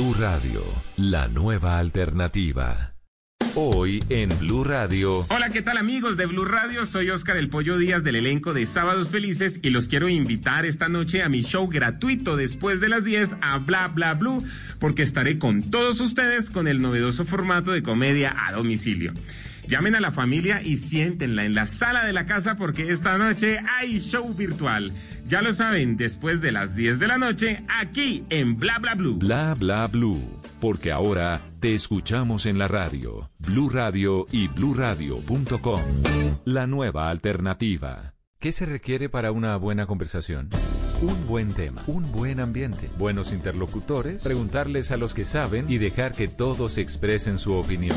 Blue Radio, la nueva alternativa. Hoy en Blue Radio. Hola, ¿qué tal amigos de Blue Radio? Soy Oscar el Pollo Díaz del elenco de Sábados Felices y los quiero invitar esta noche a mi show gratuito después de las 10 a Bla Bla Blue, porque estaré con todos ustedes con el novedoso formato de comedia a domicilio. Llamen a la familia y siéntenla en la sala de la casa porque esta noche hay show virtual. Ya lo saben, después de las 10 de la noche, aquí en Bla Bla Blue. Bla Bla Blue, porque ahora te escuchamos en la radio, Blue Radio y bluradio.com. La nueva alternativa. ¿Qué se requiere para una buena conversación? Un buen tema, un buen ambiente, buenos interlocutores, preguntarles a los que saben y dejar que todos expresen su opinión.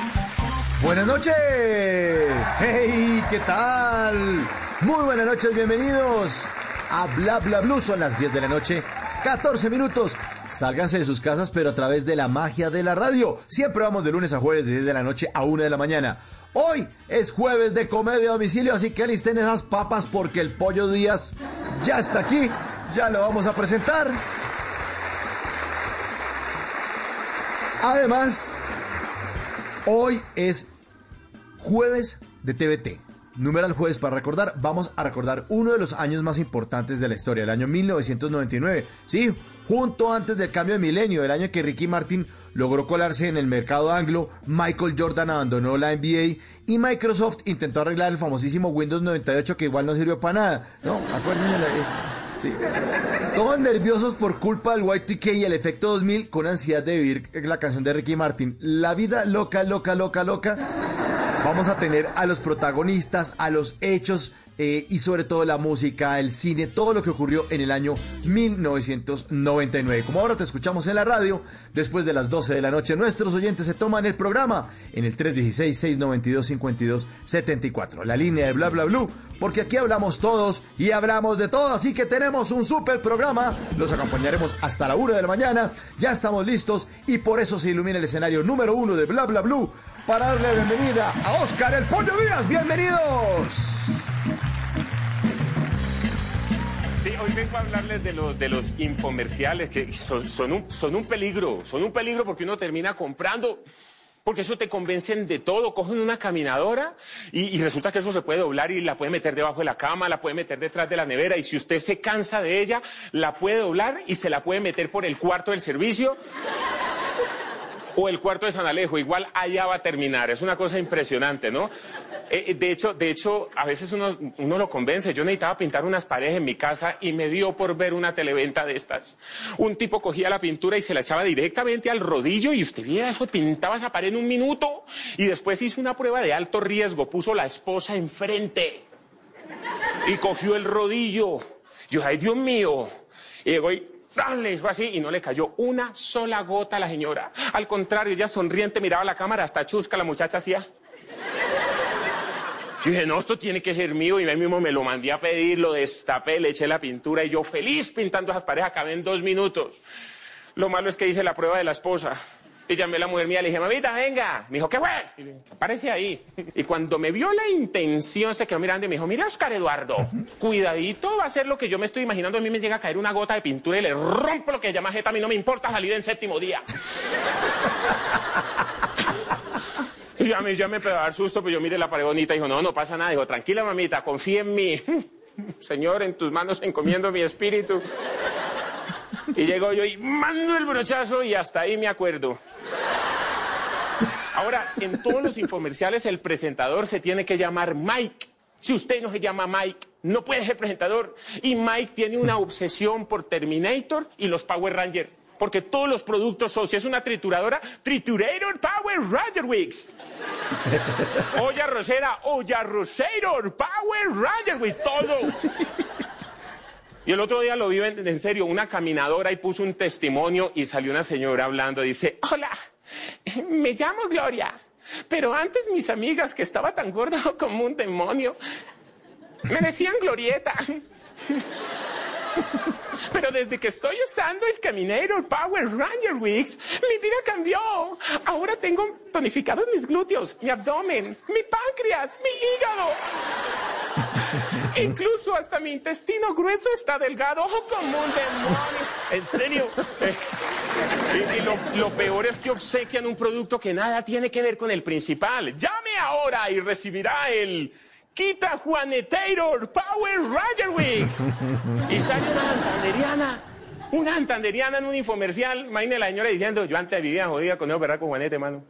Buenas noches. Hey, ¿qué tal? Muy buenas noches, bienvenidos a Bla Bla Blue. Son las 10 de la noche, 14 minutos. Sálganse de sus casas, pero a través de la magia de la radio. Siempre vamos de lunes a jueves, de 10 de la noche a 1 de la mañana. Hoy es jueves de comedia a domicilio, así que alisten esas papas porque el pollo Díaz ya está aquí. Ya lo vamos a presentar. Además, hoy es jueves de TVT. Numeral jueves para recordar, vamos a recordar uno de los años más importantes de la historia, el año 1999. Sí, junto antes del cambio de milenio, el año que Ricky Martin logró colarse en el mercado anglo, Michael Jordan abandonó la NBA y Microsoft intentó arreglar el famosísimo Windows 98 que igual no sirvió para nada. No, acuérdense Sí. Todos nerviosos por culpa del Y2K y el efecto 2000 con ansiedad de vivir la canción de Ricky Martin. La vida loca, loca, loca, loca. Vamos a tener a los protagonistas, a los hechos eh, y sobre todo la música, el cine, todo lo que ocurrió en el año 1999. Como ahora te escuchamos en la radio, después de las 12 de la noche, nuestros oyentes se toman el programa en el 316-692-5274, la línea de bla bla blue, porque aquí hablamos todos y hablamos de todo, así que tenemos un super programa, los acompañaremos hasta la 1 de la mañana, ya estamos listos y por eso se ilumina el escenario número uno de bla bla blue para darle la bienvenida a Oscar el Pollo Díaz, bienvenidos. Sí, hoy vengo a hablarles de los, de los infomerciales que son, son, un, son un peligro, son un peligro porque uno termina comprando porque eso te convencen de todo. Cogen una caminadora y, y, resulta que eso se puede doblar y la puede meter debajo de la cama, la puede meter detrás de la nevera y si usted se cansa de ella, la puede doblar y se la puede meter por el cuarto del servicio o el cuarto de San Alejo. Igual allá va a terminar. Es una cosa impresionante, ¿no? Eh, de, hecho, de hecho, a veces uno, uno lo convence. Yo necesitaba pintar unas paredes en mi casa y me dio por ver una televenta de estas. Un tipo cogía la pintura y se la echaba directamente al rodillo y usted veía eso, pintaba esa pared en un minuto y después hizo una prueba de alto riesgo, puso la esposa enfrente y cogió el rodillo. Yo, ay Dios mío. Y llegó y le hizo así y no le cayó una sola gota a la señora. Al contrario, ella sonriente miraba la cámara, hasta chusca la muchacha hacía. Yo dije, no, esto tiene que ser mío. Y ahí mismo me lo mandé a pedir, lo destapé, le eché la pintura y yo feliz pintando esas paredes. Acabé en dos minutos. Lo malo es que hice la prueba de la esposa. Y llamé a la mujer mía, le dije, mamita, venga. Me dijo, ¿qué fue? Y dije, aparece ahí. Y cuando me vio la intención, se quedó mirando y me dijo, mira, Oscar Eduardo, cuidadito, va a ser lo que yo me estoy imaginando. A mí me llega a caer una gota de pintura y le rompo lo que llama jeta. A mí no me importa salir en séptimo día. Y a mí ya me pegó dar susto, pero yo mire la pared bonita y dijo, no, no pasa nada. Dijo, tranquila, mamita, confía en mí. Señor, en tus manos encomiendo mi espíritu. Y llego yo y mando el brochazo y hasta ahí me acuerdo. Ahora, en todos los infomerciales el presentador se tiene que llamar Mike. Si usted no se llama Mike, no puede ser presentador. Y Mike tiene una obsesión por Terminator y los Power Rangers. Porque todos los productos son, si es una trituradora, Triturator Power Ranger Wigs. olla rosera, olla rosator, Power Ranger Wigs, todos. Y el otro día lo vi en, serio, una caminadora y puso un testimonio y salió una señora hablando, dice, hola, me llamo Gloria, pero antes mis amigas que estaba tan gorda como un demonio, me decían Glorieta. Pero desde que estoy usando el Caminero Power Ranger Wigs, mi vida cambió. Ahora tengo tonificados mis glúteos, mi abdomen, mi páncreas, mi hígado. Incluso hasta mi intestino grueso está delgado como un demonio. En serio. Y, y lo, lo peor es que obsequian un producto que nada tiene que ver con el principal. Llame ahora y recibirá el Quita Juaneteiro Power Ranger Wigs. Y sale una antanderiana. Una antanderiana en un infomercial. Imagínate la señora diciendo, yo antes vivía jodida con esos con Juanete, mano.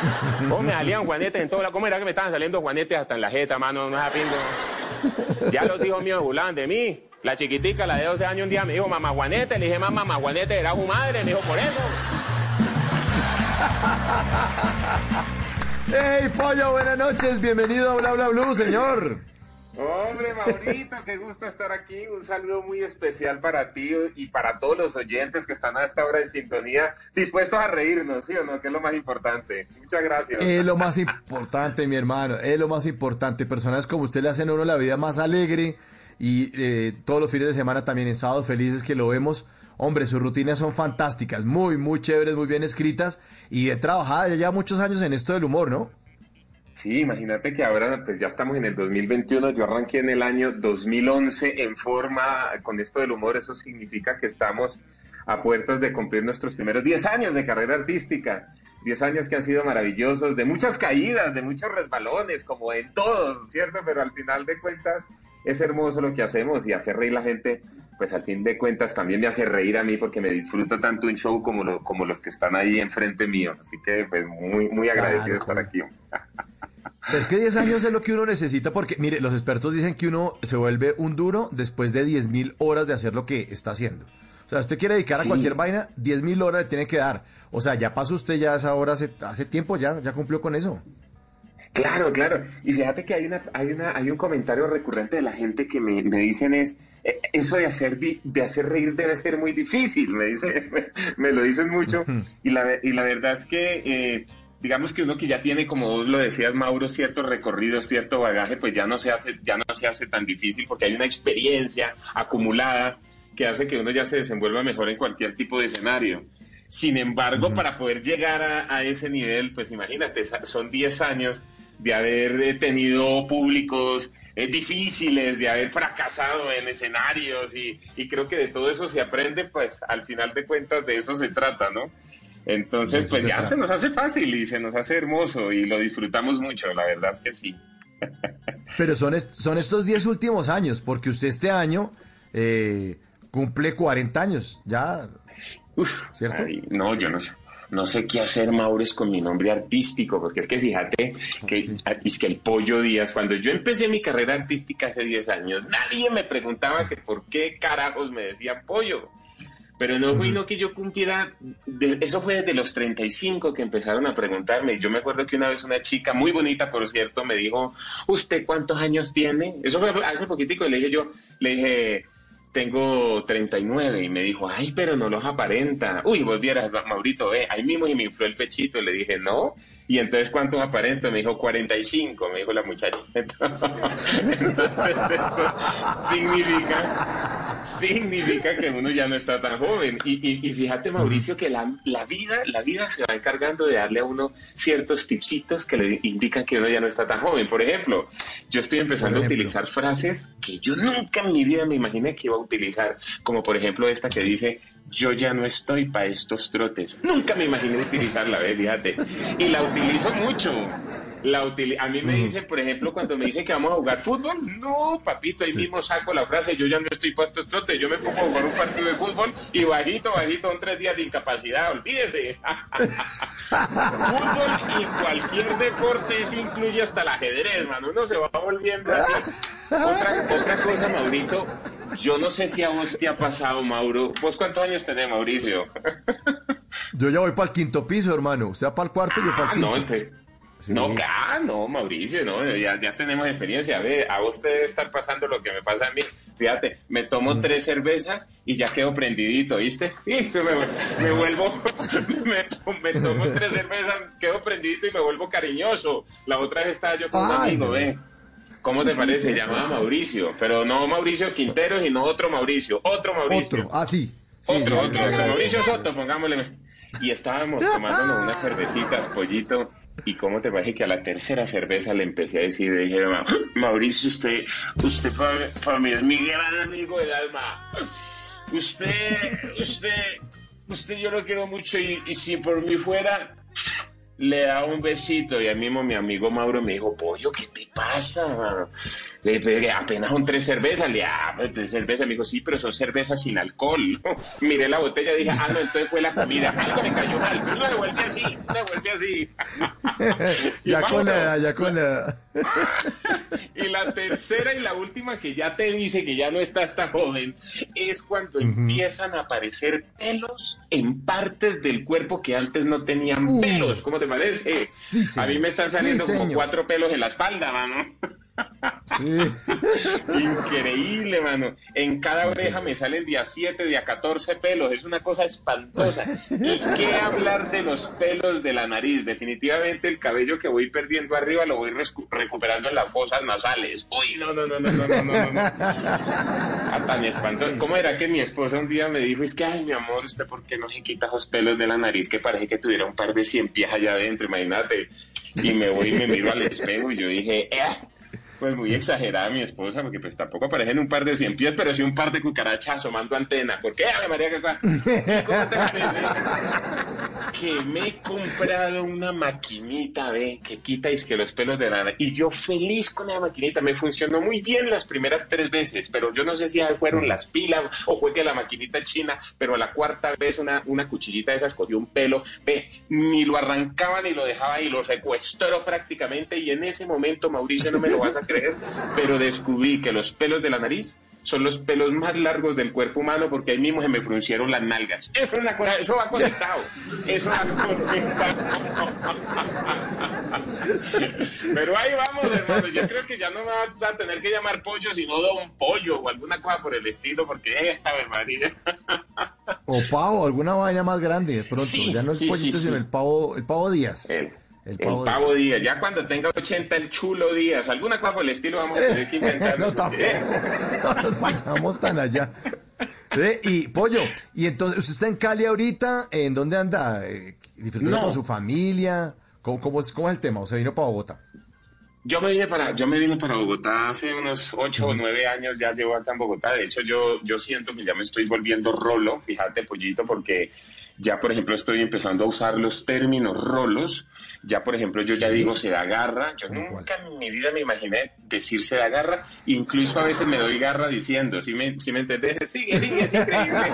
¿Cómo me salían juanetes en toda la... ¿Cómo era que me estaban saliendo juanetes hasta en la jeta, mano? No es pingo. Ya los hijos míos burlaban de mí. La chiquitica, la de 12 años, un día me dijo, mamá Juanete. Le dije, mamá, mamá Juanete era su madre. Me dijo, por eso. ¡Hey, Pollo! Buenas noches, bienvenido a Bla Bla Blue, señor. Hombre, Maurito, qué gusto estar aquí. Un saludo muy especial para ti y para todos los oyentes que están a esta hora en sintonía, dispuestos a reírnos, ¿sí o no? Que es lo más importante. Muchas gracias. Es lo más importante, mi hermano, es lo más importante. Personas como usted le hacen a uno la vida más alegre y eh, todos los fines de semana también en sábados felices que lo vemos. Hombre, sus rutinas son fantásticas, muy, muy chéveres, muy bien escritas y he trabajado ya muchos años en esto del humor, ¿no? Sí, imagínate que ahora pues ya estamos en el 2021, yo arranqué en el año 2011 en forma con esto del humor, eso significa que estamos a puertas de cumplir nuestros primeros 10 años de carrera artística, 10 años que han sido maravillosos, de muchas caídas, de muchos resbalones, como en todos, ¿cierto? Pero al final de cuentas es hermoso lo que hacemos y hacer reír la gente, pues al fin de cuentas también me hace reír a mí porque me disfruto tanto un show como, lo, como los que están ahí enfrente mío, así que pues muy, muy agradecido de estar aquí. Es que 10 años es lo que uno necesita porque, mire, los expertos dicen que uno se vuelve un duro después de 10.000 horas de hacer lo que está haciendo. O sea, usted quiere dedicar a cualquier vaina, 10.000 horas le tiene que dar. O sea, ya pasó usted ya esa hora hace, hace tiempo, ya, ya cumplió con eso. Claro, claro. Y fíjate que hay una, hay una, hay un comentario recurrente de la gente que me, me dicen es "Eh, eso de hacer de hacer reír debe ser muy difícil, me dice, me, me lo dicen mucho. Y la, y la verdad es que eh, digamos que uno que ya tiene, como vos lo decías, Mauro, cierto recorrido, cierto bagaje, pues ya no se hace, ya no se hace tan difícil porque hay una experiencia acumulada que hace que uno ya se desenvuelva mejor en cualquier tipo de escenario. Sin embargo, para poder llegar a, a ese nivel, pues imagínate, son 10 años de haber eh, tenido públicos eh, difíciles, de haber fracasado en escenarios y, y creo que de todo eso se aprende, pues al final de cuentas de eso se trata, ¿no? Entonces, pues ya trata. se nos hace fácil y se nos hace hermoso y lo disfrutamos mucho, la verdad es que sí. Pero son, est- son estos 10 últimos años, porque usted este año eh, cumple 40 años, ya, Uf, ¿Cierto? ay, no, yo no sé. No sé qué hacer, Maures, con mi nombre artístico, porque es que fíjate que es que el Pollo Díaz, cuando yo empecé mi carrera artística hace 10 años, nadie me preguntaba que por qué carajos me decía Pollo. Pero no fue no que yo cumpliera, de- eso fue desde los 35 que empezaron a preguntarme. Yo me acuerdo que una vez una chica muy bonita, por cierto, me dijo, ¿usted cuántos años tiene? Eso fue hace poquitico y le dije yo, le dije, tengo 39 y me dijo, ay, pero no los aparenta. Uy, vos vieras, Maurito, eh, ahí mismo y me infló el pechito y le dije, no. Y entonces, ¿cuántos aparenta? Me dijo, 45, me dijo la muchacha. Entonces, eso significa, significa que uno ya no está tan joven. Y, y- y fíjate, Mauricio, que la, la vida, la vida se va encargando de darle a uno ciertos tipsitos que le indican que uno ya no está tan joven. Por ejemplo, yo estoy empezando a utilizar frases que yo nunca en mi vida me imaginé que iba a utilizar, como por ejemplo esta que dice, yo ya no estoy para estos trotes. Nunca me imaginé utilizarla, ¿ves? Fíjate. Y la utilizo mucho. La utili- a mí me dicen, por ejemplo, cuando me dicen que vamos a jugar fútbol, no, papito, ahí mismo saco la frase, yo ya no estoy puesto trote, yo me pongo a jugar un partido de fútbol y bajito, bajito, son tres días de incapacidad, olvídese. fútbol y cualquier deporte, eso incluye hasta el ajedrez, mano, uno se va volviendo así. Otra, otra cosa, Maurito, yo no sé si a vos te ha pasado, Mauro. ¿Vos cuántos años tenés, Mauricio? Yo ya voy para el quinto piso, hermano. Usted va para el cuarto y yo para el Ah, quinto. no, Sí. no, ah, no, Mauricio, no, ya, ya tenemos experiencia. A ver, a vos te debe estar pasando lo que me pasa a mí. Fíjate, me tomo Mm. tres cervezas y ya quedo prendidito, ¿viste? Y me, me vuelvo, me, me tomo tres cervezas, quedo prendidito y me vuelvo cariñoso. La otra vez estaba yo con un amigo, no. ve. ¿Cómo te parece? Llamaba Mauricio, pero no Mauricio Quintero, sino otro Mauricio, otro Mauricio. Otro. Ah, sí. Sí, Otro, sí, otro, Mauricio. Soto, pongámosle. Y estábamos tomándonos unas cervecitas, pollito. ¿Y cómo te parece que a la tercera cerveza le empecé a decir? Le dije, "Ma- Mauricio, usted, usted para mí es mi gran amigo del alma. Usted, usted, usted yo lo quiero mucho y, y si por mí fuera, le da un besito y al mismo mi amigo Mauro me dijo, pollo, ¿qué te pasa? mano?" Le dije, apenas son tres cervezas, le dije, ah, pues, tres cervezas, me dijo, sí, pero son cervezas sin alcohol. Miré la botella y dije, ah, no, entonces fue la comida, algo me cayó mal, pero no devuelve así, no devuelve así. Ya con la ya con la edad. Y la tercera y la última que ya te dice que ya no estás tan joven es cuando empiezan a aparecer pelos en partes del cuerpo que antes no tenían Uh. pelos. ¿Cómo te parece? Sí, a mí me están saliendo Sí, como cuatro pelos en la espalda, mano. Sí. Increíble, mano. En cada oreja me salen día 7, día 14 pelos. Es una cosa espantosa. ¿Y qué hablar de los pelos de la nariz? Definitivamente el cabello que voy perdiendo arriba lo voy recuperando en las fosas nasales. Uy, no, no, no, no, no, no, no. no. Ah, tan espantoso. ¿Cómo era que mi esposa un día me dijo, es que, ay, mi amor, ¿usted por qué no se quita esos pelos de la nariz que parece que tuviera un par de cien pies allá adentro? Imagínate. Y me voy y me miro al espejo y yo dije, eh, pues muy exagerada mi esposa, porque pues tampoco parecen un par de cien pies, pero sí un par de cucarachas asomando antena. ¿Por qué, Ave María, ¿Y ¿Cómo te parece? Que me he comprado una maquinita, ve, que quita es que los pelos de la. Y yo feliz con la maquinita, me funcionó muy bien las primeras tres veces, pero yo no sé si fueron las pilas o fue que la maquinita china, pero la cuarta vez una, una cuchillita de esas cogió un pelo, ve, ni lo arrancaba ni lo dejaba y lo secuestró prácticamente. Y en ese momento, Mauricio, no me lo vas a creer, pero descubrí que los pelos de la nariz son los pelos más largos del cuerpo humano porque ahí mismo se me fruncieron las nalgas. Eso es una cosa, eso va conectado. Eso va conectado. Pero ahí vamos, hermano. Yo creo que ya no me vas a tener que llamar pollo, sino don pollo o alguna cosa por el estilo, porque eh. O pavo, alguna vaina más grande de pronto. Sí, ya no el sí, pollito, sí, sino el pavo, el pavo Díaz. El, El el pavo pavo, Díaz. Ya cuando tenga 80, el chulo Díaz. Alguna cosa por el estilo vamos a tener que inventar. no, tampoco. No nos vayamos tan allá. Eh, Y pollo, y entonces, ¿usted está en Cali ahorita? ¿En dónde anda? Eh, ¿Disfrutando No. con su familia? ¿Cómo, cómo, es, ¿Cómo es el tema? ¿O se vino para Bogotá? Yo me vine para, yo me vine para Bogotá hace unos ocho o nueve años, ya llevo acá en Bogotá. De hecho, yo, yo siento que ya me estoy volviendo rolo, fíjate, pollito, porque ya, por ejemplo, estoy empezando a usar los términos rolos. Ya, por ejemplo, yo ya digo se da garra. Yo ¿Cómo nunca en mi vida me imaginé decir se da garra. Incluso a veces me doy garra diciendo, ¿sí me, sí me entendés? Sigue, sigue, es increíble.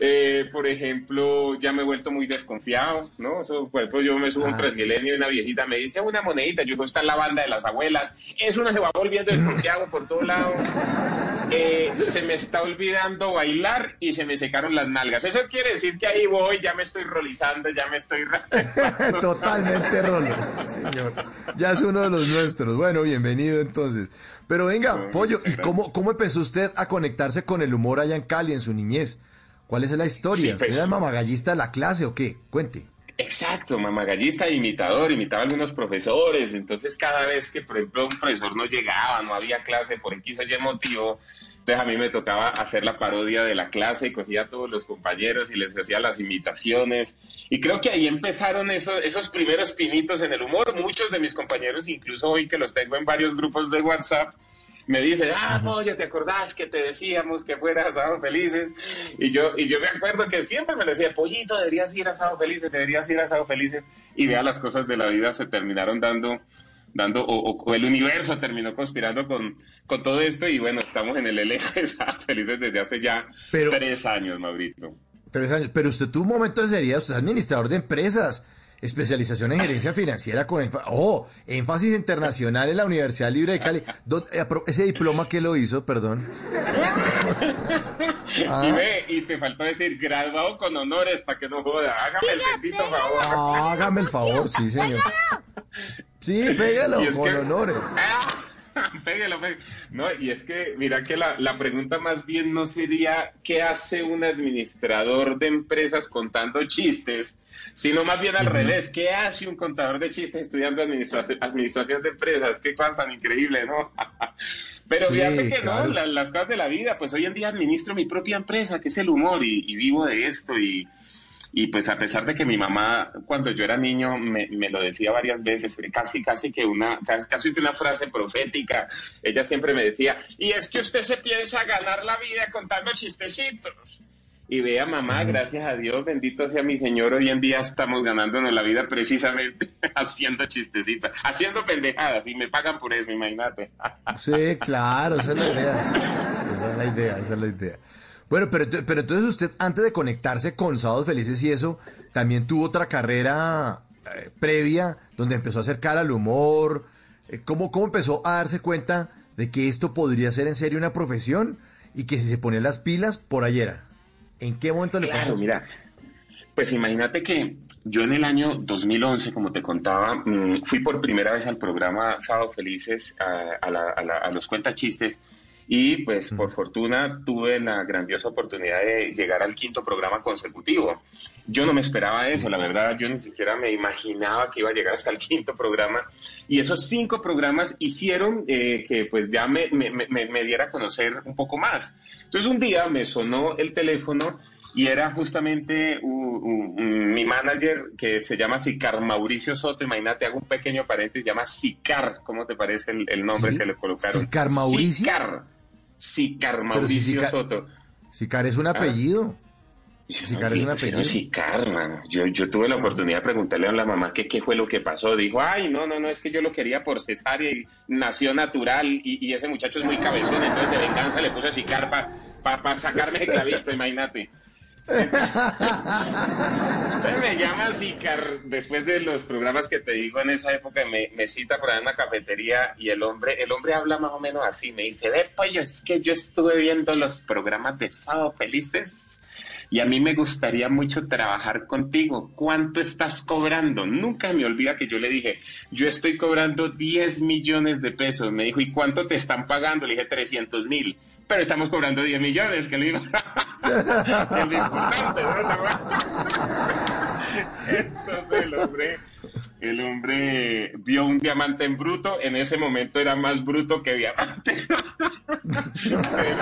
Eh, por ejemplo, ya me he vuelto muy desconfiado, ¿no? Eso, por ejemplo, yo me subo un Ah, Transmilenio y una viejita me dice una monedita, yo digo, está en la banda de las abuelas, eso uno se va volviendo desconfiado por todo lado. Eh, se me está olvidando bailar y se me secaron las nalgas. Eso quiere decir que ahí voy, ya me estoy rolizando, ya me estoy... Totalmente rolos, señor. Ya es uno de los nuestros. Bueno, bienvenido entonces. Pero venga, pollo, ¿y cómo, cómo empezó usted a conectarse con el humor allá en Cali, en su niñez? ¿Cuál es la historia? Sí, pues- ¿Usted era el mamagallista de la clase o qué? Cuente. Exacto, mamagallista, imitador, imitaba a algunos profesores, entonces cada vez que, por ejemplo, un profesor no llegaba, no había clase por X o Y motivo, entonces a mí me tocaba hacer la parodia de la clase y cogía a todos los compañeros y les hacía las imitaciones. Y creo que ahí empezaron esos, esos primeros pinitos en el humor. Muchos de mis compañeros, incluso hoy que los tengo en varios grupos de WhatsApp, me dice, ah, oye, ¿te acordás que te decíamos que fueras a Sábado Felices? Y yo, y yo me acuerdo que siempre me decía, pollito, deberías ir a Sábado Felices, deberías ir a Sábado Felices. Y vea, las cosas de la vida se terminaron dando, dando o, el universo terminó conspirando con, con todo esto. Y bueno, estamos en el elenco de Sábado Felices desde hace ya Pero- tres años, Maurito. Tres años. Pero usted tuvo un momento de seriedad, usted es administrador de empresas, especialización en gerencia financiera con énfa- oh, énfasis internacional en la Universidad Libre de Cali. ¿Dó- eh, Ese diploma que lo hizo, perdón. Ah. Y ve, y te faltó decir graduado con honores para que no joda. Hágame el bendito favor. Ah, hágame el favor, sí, señor. Sí, pégalo, con que- honores. Ah, Pégalo, pégalo. No, y es que, mira que la, la pregunta más bien no sería qué hace un administrador de empresas contando chistes, sino más bien al revés, qué hace un contador de chistes estudiando administración, administración de empresas. Qué cosa tan increíble, ¿no? Pero Sí, fíjate que claro. no, la- las cosas de la vida, pues hoy en día administro mi propia empresa, que es el humor, y, y vivo de esto, y, y pues a pesar de que mi mamá, cuando yo era niño, me, me lo decía varias veces, casi, casi que una, casi que una frase profética, ella siempre me decía, y es que usted se piensa ganar la vida contando chistecitos. Y vea, mamá, gracias a Dios, bendito sea mi Señor, hoy en día estamos ganándonos la vida precisamente haciendo chistecitos, haciendo pendejadas, y me pagan por eso, imagínate. Sí, claro, esa es la idea. Esa es la idea, esa es la idea. Bueno, pero, pero entonces usted, antes de conectarse con Sábados Felices y eso, también tuvo otra carrera eh, previa donde empezó a acercar al humor. Eh, ¿Cómo, ¿Cómo empezó a darse cuenta de que esto podría ser en serio una profesión y que si se ponía las pilas, por ahí era? ¿En qué momento le Claro, pasó? mira, pues imagínate que yo en el año 2011, como te contaba, mm, fui por primera vez al programa Sábado Felices, a, a la- a la- a los cuentachistes, y pues por fortuna tuve la grandiosa oportunidad de llegar al quinto programa consecutivo. Yo no me esperaba eso, la verdad, yo ni siquiera me imaginaba que iba a llegar hasta el quinto programa, y esos cinco programas hicieron eh, que pues ya me, me- me- me diera a conocer un poco más. Entonces un día me sonó el teléfono y era justamente mi manager que se llama Sicar Mauricio Soto. Imagínate, hago un pequeño paréntesis, se llama Sicar. ¿Cómo te parece el, el nombre Sí, que le colocaron? ¿Sicar Mauricio? Sicar. Sicar Pero si Mauricio Sicar- Soto. Sicar es un apellido. Yo Sicar no es un apellido. Sicar, mano. Yo, yo tuve la oportunidad de preguntarle a la mamá que qué fue lo que pasó. Dijo, ay, no, no, no, es que yo lo quería por cesárea y nació natural y, y ese muchacho es muy cabezón, entonces de venganza le puse Sicar para sacarme el clavito, imagínate. Me llama Sicar después de los programas que te digo en esa época, me, me cita por ahí en una cafetería y el hombre, el hombre habla más o menos así, me dice, ve pollo, es que yo estuve viendo los programas de Sábado Felices y a mí me gustaría mucho trabajar contigo. ¿Cuánto estás cobrando? Nunca me olvida que yo le dije, yo estoy cobrando 10 millones de pesos. Me dijo, ¿y cuánto te están pagando? Le dije, 300 mil. Pero estamos cobrando 10 millones, que le digo. ¿no? Entonces el hombre, el hombre vio un diamante en bruto, en ese momento era más bruto que diamante. Pero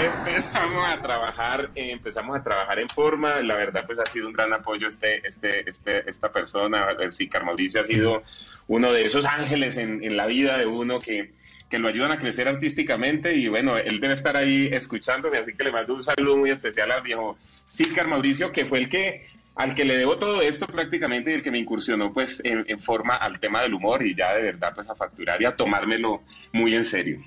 empezamos a trabajar, empezamos a trabajar en forma, la verdad pues ha sido un gran apoyo este, este, este, esta persona, el Sicar Mauricio ha sido uno de esos ángeles en, en la vida de uno que, que lo ayudan a crecer artísticamente y bueno, él debe estar ahí escuchándome, así que le mando un saludo muy especial al viejo Sicar Mauricio, que fue el que al que le debo todo esto prácticamente y el que me incursionó pues en, en forma al tema del humor y ya de verdad pues a facturar y a tomármelo muy en serio.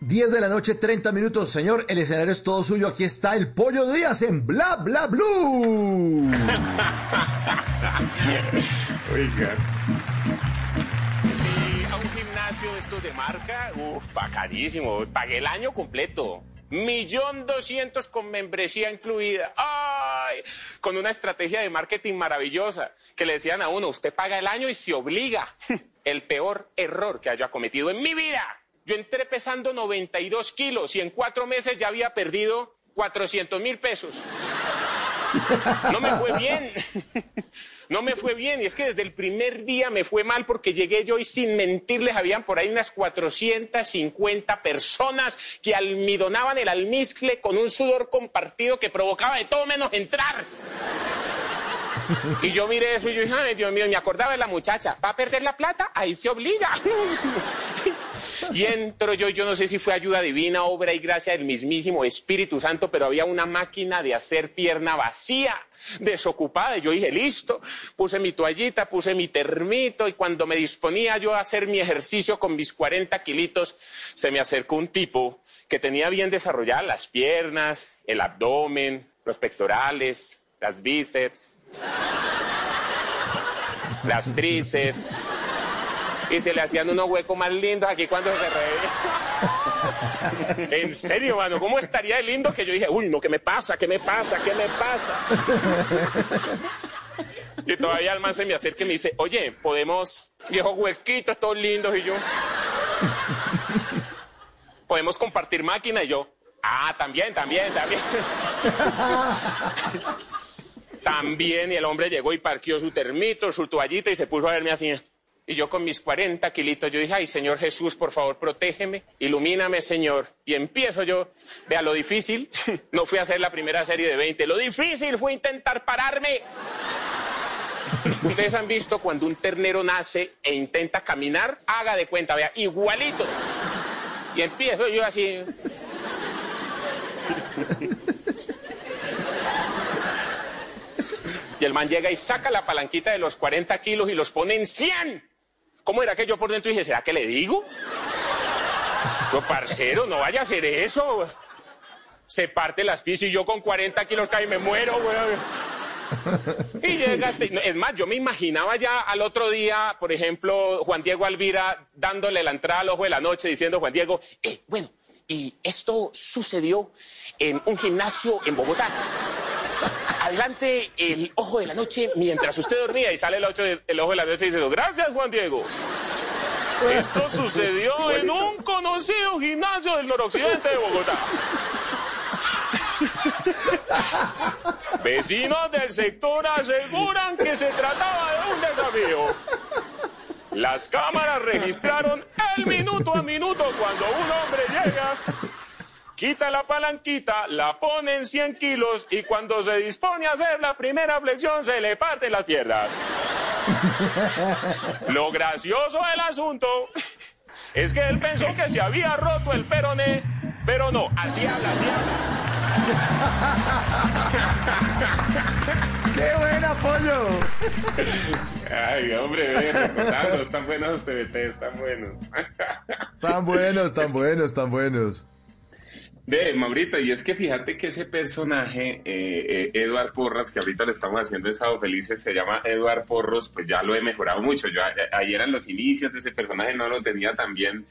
10 de la noche, 30 minutos. Señor, el escenario es todo suyo. Aquí está el Pollo Díaz en Bla Bla Blue. Oiga. Estos de marca, uff, bacanísimo. Pagué el año completo. Millón doscientos con membresía incluida. ¡Ay! Con una estrategia de marketing maravillosa. Que le decían a uno, usted paga el año y se obliga. El peor error que haya cometido en mi vida. Yo entré pesando 92 kilos y en cuatro meses ya había perdido 400 mil pesos. No me fue bien. No me fue bien. Y es que desde el primer día me fue mal porque llegué yo y sin mentirles habían por ahí unas 450 personas que almidonaban el almizcle con un sudor compartido que provocaba de todo menos entrar. Y yo miré eso y yo dije, Dios mío, me acordaba de la muchacha. ¿Va a perder la plata? Ahí se obliga. Y entro yo, yo no sé si fue ayuda divina, obra y gracia del mismísimo Espíritu Santo, pero había una máquina de hacer pierna vacía, desocupada. Y yo dije, listo, puse mi toallita, puse mi termito y cuando me disponía yo a hacer mi ejercicio con mis 40 kilitos, se me acercó un tipo que tenía bien desarrolladas las piernas, el abdomen, los pectorales, las bíceps, las tríceps. Y se le hacían unos huecos más lindos aquí cuando se reía. en serio, mano, ¿cómo estaría de lindo que yo dije, uy, no, ¿qué me pasa? ¿Qué me pasa? ¿Qué me pasa? y todavía el man se me acerca y me dice, oye, podemos, viejos huequitos, todos lindos, y yo, podemos compartir máquina, y yo, ah, también, también, también. También, y el hombre llegó y parqueó su termito, su toallita y se puso a verme así. Y yo con mis 40 kilitos, yo dije, ay, Señor Jesús, por favor, protégeme, ilumíname, Señor. Y empiezo yo, vea, lo difícil, no fui a hacer la primera serie de 20, lo difícil fue intentar pararme. Ustedes han visto cuando un ternero nace e intenta caminar, haga de cuenta, vea, igualito. Y empiezo yo así. Y el man llega y saca la palanquita de los 40 kilos y los pone en 100. ¿Cómo era que yo por dentro dije, ¿será que le digo? No, parcero, no vaya a hacer eso. Se parte las pies y yo con 40 kilos caí y me muero, güey. Y llegaste. Es más, yo me imaginaba ya al otro día, por ejemplo, Juan Diego Alvira dándole la entrada al ojo de la noche diciendo, Juan Diego, eh, bueno, y esto sucedió en un gimnasio en Bogotá. Adelante el ojo de la noche mientras usted dormía y sale el, ocho de- el ojo de la noche y dice, gracias Juan Diego. Esto sucedió en un conocido gimnasio del noroccidente de Bogotá. Vecinos del sector aseguran que se trataba de un desafío. Las cámaras registraron el minuto a minuto cuando un hombre llega, quita la palanquita, la pone en 100 kilos y cuando se dispone a hacer la primera flexión se le parten las piernas. Lo gracioso del asunto es que él pensó que se había roto el peroné, pero no, así habla, así habla. ¡Qué buen apoyo! Ay, hombre, ve, recordando, están buenos los TBT, están buenos. Tan buenos, tan buenos, tan buenos. Ve, Maurito, y es que fíjate que ese personaje, eh, eh, Eduard Porras, que ahorita le estamos haciendo en Sábado Felices, se llama Eduard Porros, pues ya lo he mejorado mucho. Yo ayer en los inicios de ese personaje no lo tenía tan bien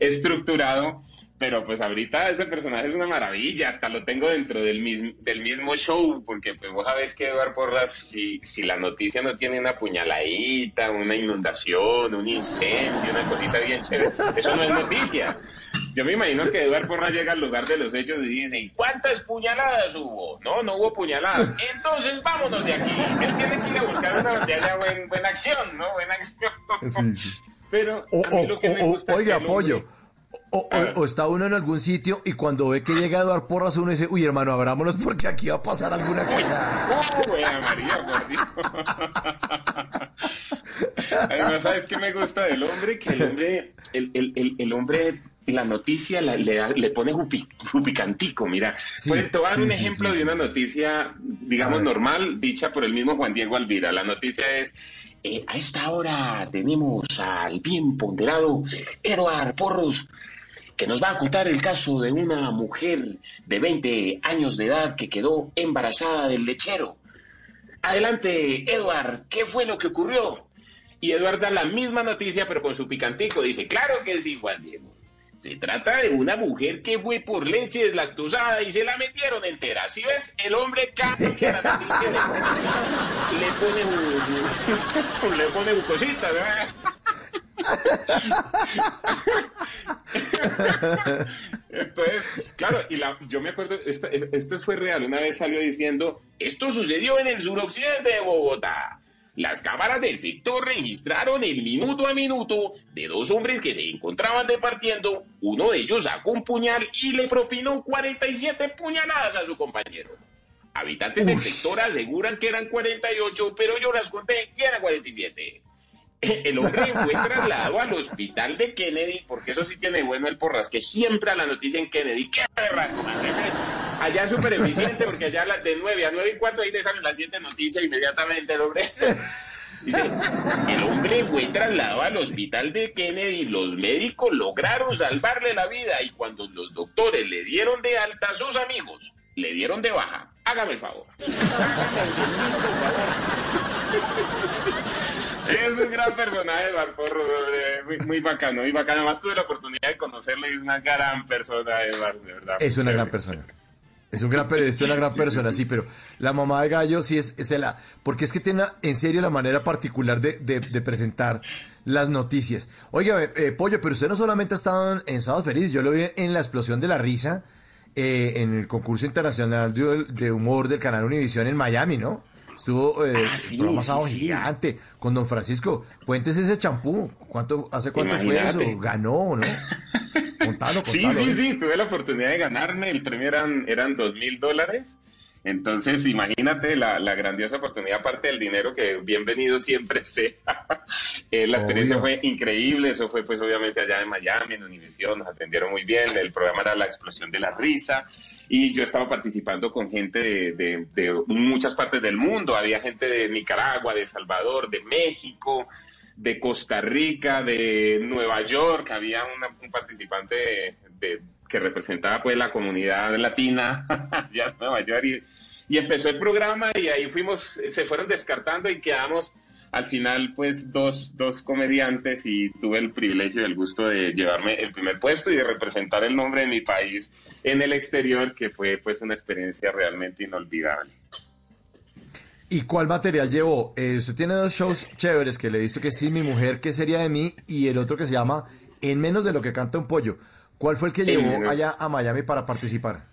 estructurado, pero pues ahorita ese personaje es una maravilla, hasta lo tengo dentro del mismo, del mismo show, porque pues vos sabés que Eduard Porras, si, si la noticia no tiene una puñaladita, una inundación, un incendio, una cosita bien chévere, eso no es noticia. Yo me imagino que Eduard Porras llega al lugar de los hechos y dice, ¿y cuántas puñaladas hubo? No, no hubo puñaladas. Entonces vámonos de aquí. Él tiene que ir a buscar una donde haya buen- buena acción, ¿no? Buena acción. Sí, sí. Pero O, a mí o- lo que me o- o- gusta es oiga, que el hombre- apoyo. O, o- Ah. o está uno en algún sitio y cuando ve que llega Eduard Porras uno dice, uy hermano, abrámonos porque aquí va a pasar alguna cosa. ¡Oh, buena María, por Dios! Además, ¿sabes qué me gusta del hombre? Que el hombre, el, el, el, el hombre, la noticia la- le, le pone jupi- jupicantico, mira. Sí, Pues, te voy a dar sí, un sí, ejemplo de una noticia, digamos, normal, dicha por el mismo Juan Diego Alvira. La noticia es, eh, a esta hora tenemos al bien ponderado Eduard Porros, que nos va a contar el caso de una mujer de 20 años de edad que quedó embarazada del lechero. Adelante, Edward, ¿qué fue lo que ocurrió? Y Edward da la misma noticia, pero con su picantico. Dice, claro que sí, Juan Diego. Se trata de una mujer que fue por leche deslactosada y se la metieron entera. Si ves, el hombre cambia la noticia, le pone, un- le pone un cosita. Entonces, claro, y la, yo me acuerdo, esta- esto fue real, una vez salió diciendo, esto sucedió en el suroccidente de Bogotá. Las cámaras del sector registraron el minuto a minuto de dos hombres que se encontraban departiendo. Uno de ellos sacó un puñal y le propinó 47 puñaladas a su compañero. Habitantes del sector aseguran que eran 48, pero yo las conté y eran 47. el hombre fue trasladado al hospital de Kennedy, porque eso sí tiene bueno el porras, que siempre a la noticia en Kennedy, qué ese- allá es súper eficiente, porque allá de 9 a 9 y cuarto ahí te salen las 7 noticias inmediatamente, el hombre. Dice, el hombre fue trasladado al hospital de Kennedy, los médicos lograron salvarle la vida y cuando los doctores le dieron de alta, sus amigos le dieron de baja. Hágame el favor. Es un gran personaje, Eduardo muy, muy bacano, muy bacano. Además tuve la oportunidad de conocerlo y es una gran persona, Eduardo, de verdad. Es una gran persona. Es un gran periodista, una gran persona, sí, pero la mamá de Gallo sí es, es la... Porque es que tiene en serio la manera particular de, de- de presentar las noticias. Oiga, eh, Pollo, pero usted no solamente ha estado en, en Sábado Feliz, yo lo vi en La Explosión de la Risa, eh, en el concurso internacional de, de humor del canal Univisión en Miami, ¿no? Estuvo eh, Ah, sí, sí, sí. Gigante con Don Francisco. Cuéntese ese champú. ¿Cuánto, ¿Hace cuánto fue eso? ¿Ganó, no? Contalo, Sí, sí, eh. sí, tuve la oportunidad de ganarme. El premio eran, eran dos mil dólares. Entonces, imagínate la, la grandiosa oportunidad, aparte del dinero, que bienvenido siempre sea. Eh, la experiencia Obvio. fue increíble. Eso fue, pues, obviamente allá en Miami, en Univision, nos atendieron muy bien. El programa era La Explosión de la Risa. Y yo estaba participando con gente de, de- de muchas partes del mundo. Había gente de Nicaragua, de El Salvador, de México, de Costa Rica, de Nueva York, había una- un participante de- de- que representaba pues la comunidad latina allá en Nueva York y, y empezó el programa y ahí fuimos, se fueron descartando y quedamos al final pues dos, dos comediantes y tuve el privilegio y el gusto de llevarme el primer puesto y de representar el nombre de mi país en el exterior que fue pues una experiencia realmente inolvidable. ¿Y cuál material llevó? Eh, usted tiene dos shows chéveres que le he visto que sí, mi mujer, que sería de mí, y el otro que se llama En menos de lo que canta un pollo. ¿Cuál fue el que En llevó menos- allá a Miami para participar?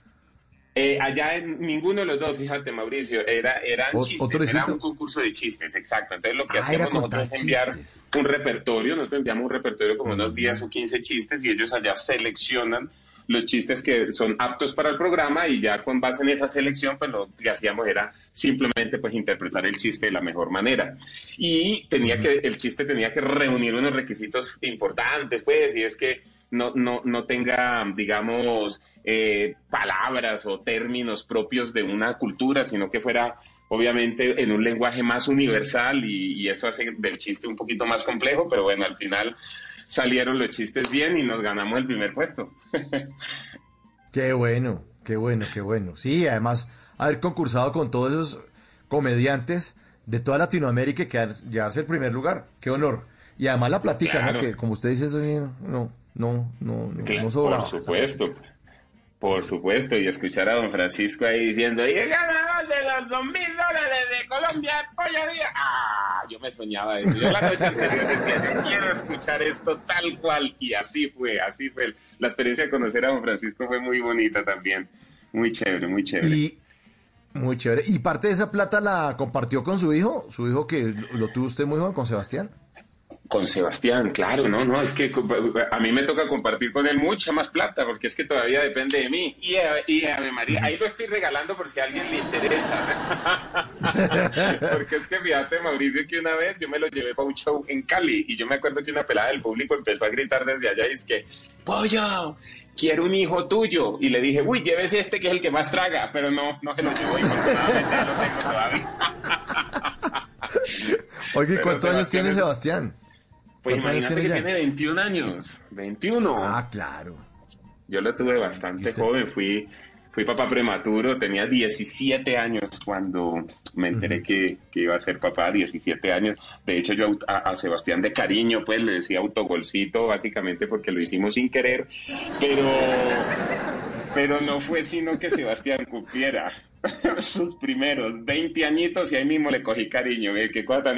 Eh, allá en ninguno de los dos, fíjate Mauricio, era, eran chistes, ¿otro era un concurso de chistes, exacto. Entonces lo que Ah, hacíamos nosotros es enviar chistes. un repertorio, nosotros enviamos un repertorio como unos 10 o 15 chistes y ellos allá seleccionan los chistes que son aptos para el programa y ya con base en esa selección pues lo que hacíamos era simplemente pues interpretar el chiste de la mejor manera y tenía que el chiste tenía que reunir unos requisitos importantes pues y es que no no no tenga digamos eh, palabras o términos propios de una cultura sino que fuera obviamente en un lenguaje más universal y, y eso hace del chiste un poquito más complejo pero bueno al final salieron los chistes bien y nos ganamos el primer puesto. Qué bueno, qué bueno, qué bueno. Sí, además, haber concursado con todos esos comediantes de toda Latinoamérica y quedar, llevarse el primer lugar. Qué honor. Y además la platica, Claro. ¿no? Que como usted dice, eso no, no, no, no, Claro, no sobraba. Por supuesto. Por supuesto, y escuchar a don Francisco ahí diciendo, y el ganador de los dos mil dólares de Colombia, Pollo Díaz. Ah, yo me soñaba eso. Yo la noche anterior decía, yo quiero escuchar esto tal cual. Y así fue, así fue. La experiencia de conocer a don Francisco fue muy bonita también. Muy chévere, muy chévere. Y muy chévere. Y parte de esa plata la compartió con su hijo, su hijo que lo tuvo usted muy joven, con Sebastián. Con Sebastián, claro, no, no, es que a mí me toca compartir con él mucha más plata porque es que todavía depende de mí. Y, a- y María, ahí lo estoy regalando por si a alguien le interesa. porque es que fíjate, Mauricio, que una vez yo me lo llevé para un show en Cali y yo me acuerdo que una pelada del público empezó a gritar desde allá y es que, pollo, quiero un hijo tuyo. Y le dije, uy, llévese este que es el que más traga, pero no, no se lo llevó y ya lo tengo todavía. Oye, ¿y Pero ¿cuántos años tiene Sebastián? Pues ¿Cuántos años imagínate que tiene 21 años. 21. Ah, claro. Yo lo tuve bastante joven. Fui, fui papá prematuro. Tenía 17 años cuando me enteré que, que iba a ser papá. 17 años. De hecho, yo a, a Sebastián de cariño, pues le decía autogolcito, básicamente porque lo hicimos sin querer. Pero, pero no fue sino que Sebastián cumpliera sus primeros 20 añitos y ahí mismo le cogí cariño. ¿eh? Qué cosa tan.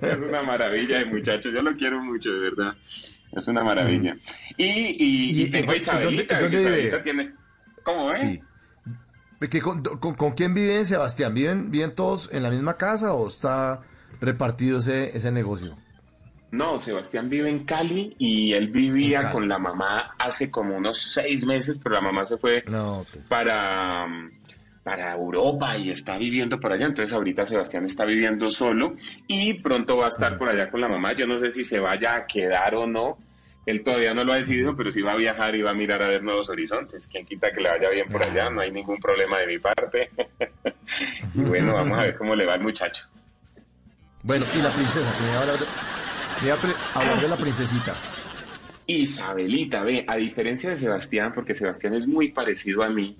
No es una maravilla de muchacho. Yo lo quiero mucho, de verdad. Es una maravilla. Y, y, ¿Y y tengo a es- es dónde- Isabelita. es dónde que vive? Isabelita tiene... ¿Cómo ves? Sí. ¿Que con, con- con quién viven, Sebastián? ¿Viven, ¿Viven todos en la misma casa o está repartido ese, ese negocio? No, Sebastián vive en Cali y él vivía con la mamá hace como unos seis meses, pero la mamá se fue No, para, para Europa y está viviendo por allá. Entonces ahorita Sebastián está viviendo solo y pronto va a estar por allá con la mamá. Yo no sé si se vaya a quedar o no. Él todavía no lo ha decidido, pero sí va a viajar y va a mirar a ver nuevos horizontes. Quien quita que le vaya bien por allá, no hay ningún problema de mi parte. y bueno, vamos a ver cómo le va al muchacho. Bueno, y la princesa, que me va a pre- hablar de la princesita. Isabelita, ve, a diferencia de Sebastián, porque Sebastián es muy parecido a mí,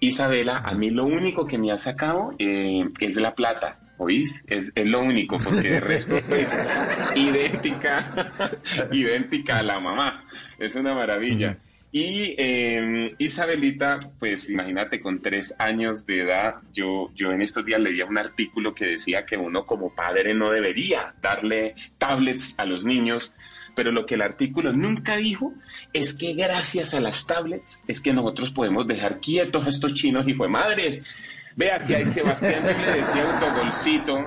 Isabela, a mí lo único que me ha sacado eh, es la plata, ¿oís? Es, es lo único, porque de resto es idéntica, idéntica a la mamá. Es una maravilla. Y eh, Isabelita, pues imagínate, con tres años de edad, yo, yo en estos días leía un artículo que decía que uno como padre no debería darle tablets a los niños, pero lo que el artículo nunca dijo es que gracias a las tablets es que nosotros podemos dejar quietos a estos chinos y fue madre. Vea, si a Sebastián yo le decía autogolcito,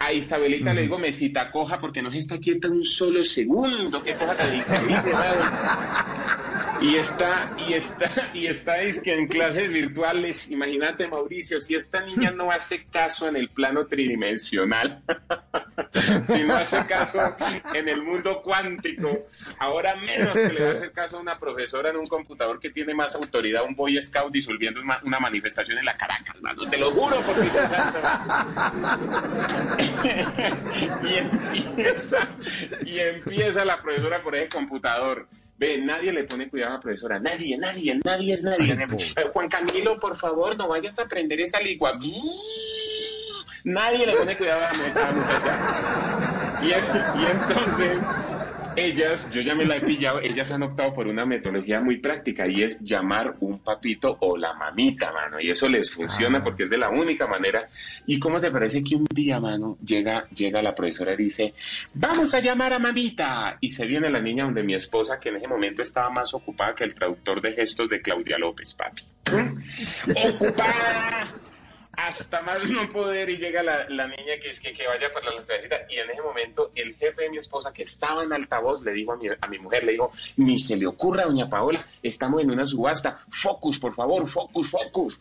a Isabelita le digo mesita coja porque no se está quieta un solo segundo, qué cosa tan increíble, ¿verdad? Y está, y está, y está es que en clases virtuales, imagínate Mauricio, si esta niña no hace caso en el plano tridimensional, si no hace caso en el mundo cuántico, ahora menos que le va a hacer caso a una profesora en un computador que tiene más autoridad, un Boy Scout disolviendo una, manifestación en la Caracas, mano, te lo juro por mi y, empieza, y empieza la profesora por ese computador. Ve, nadie le pone cuidado a la profesora. Nadie, nadie, nadie es nadie. Juan Camilo, por favor, no vayas a aprender esa lengua. Nadie le pone cuidado a la mu- a la muchacha. Y, y entonces, ellas, yo ya me la he pillado, ellas han optado por una metodología muy práctica y es llamar un papito o la mamita, mano. Y eso les funciona porque es de la única manera. ¿Y cómo te parece que un día, mano, llega, llega la profesora y dice, vamos a llamar a mamita? Y se viene la niña donde mi esposa, que en ese momento estaba más ocupada que el traductor de gestos de Claudia López, papi. ¡Ocupada! Hasta más no poder y llega la, la niña que es que, que vaya para la cervecita y en ese momento el jefe de mi esposa que estaba en altavoz le dijo a mi, a mi mujer, le dijo, ni se le ocurra doña Paola, estamos en una subasta, focus por favor, focus, focus.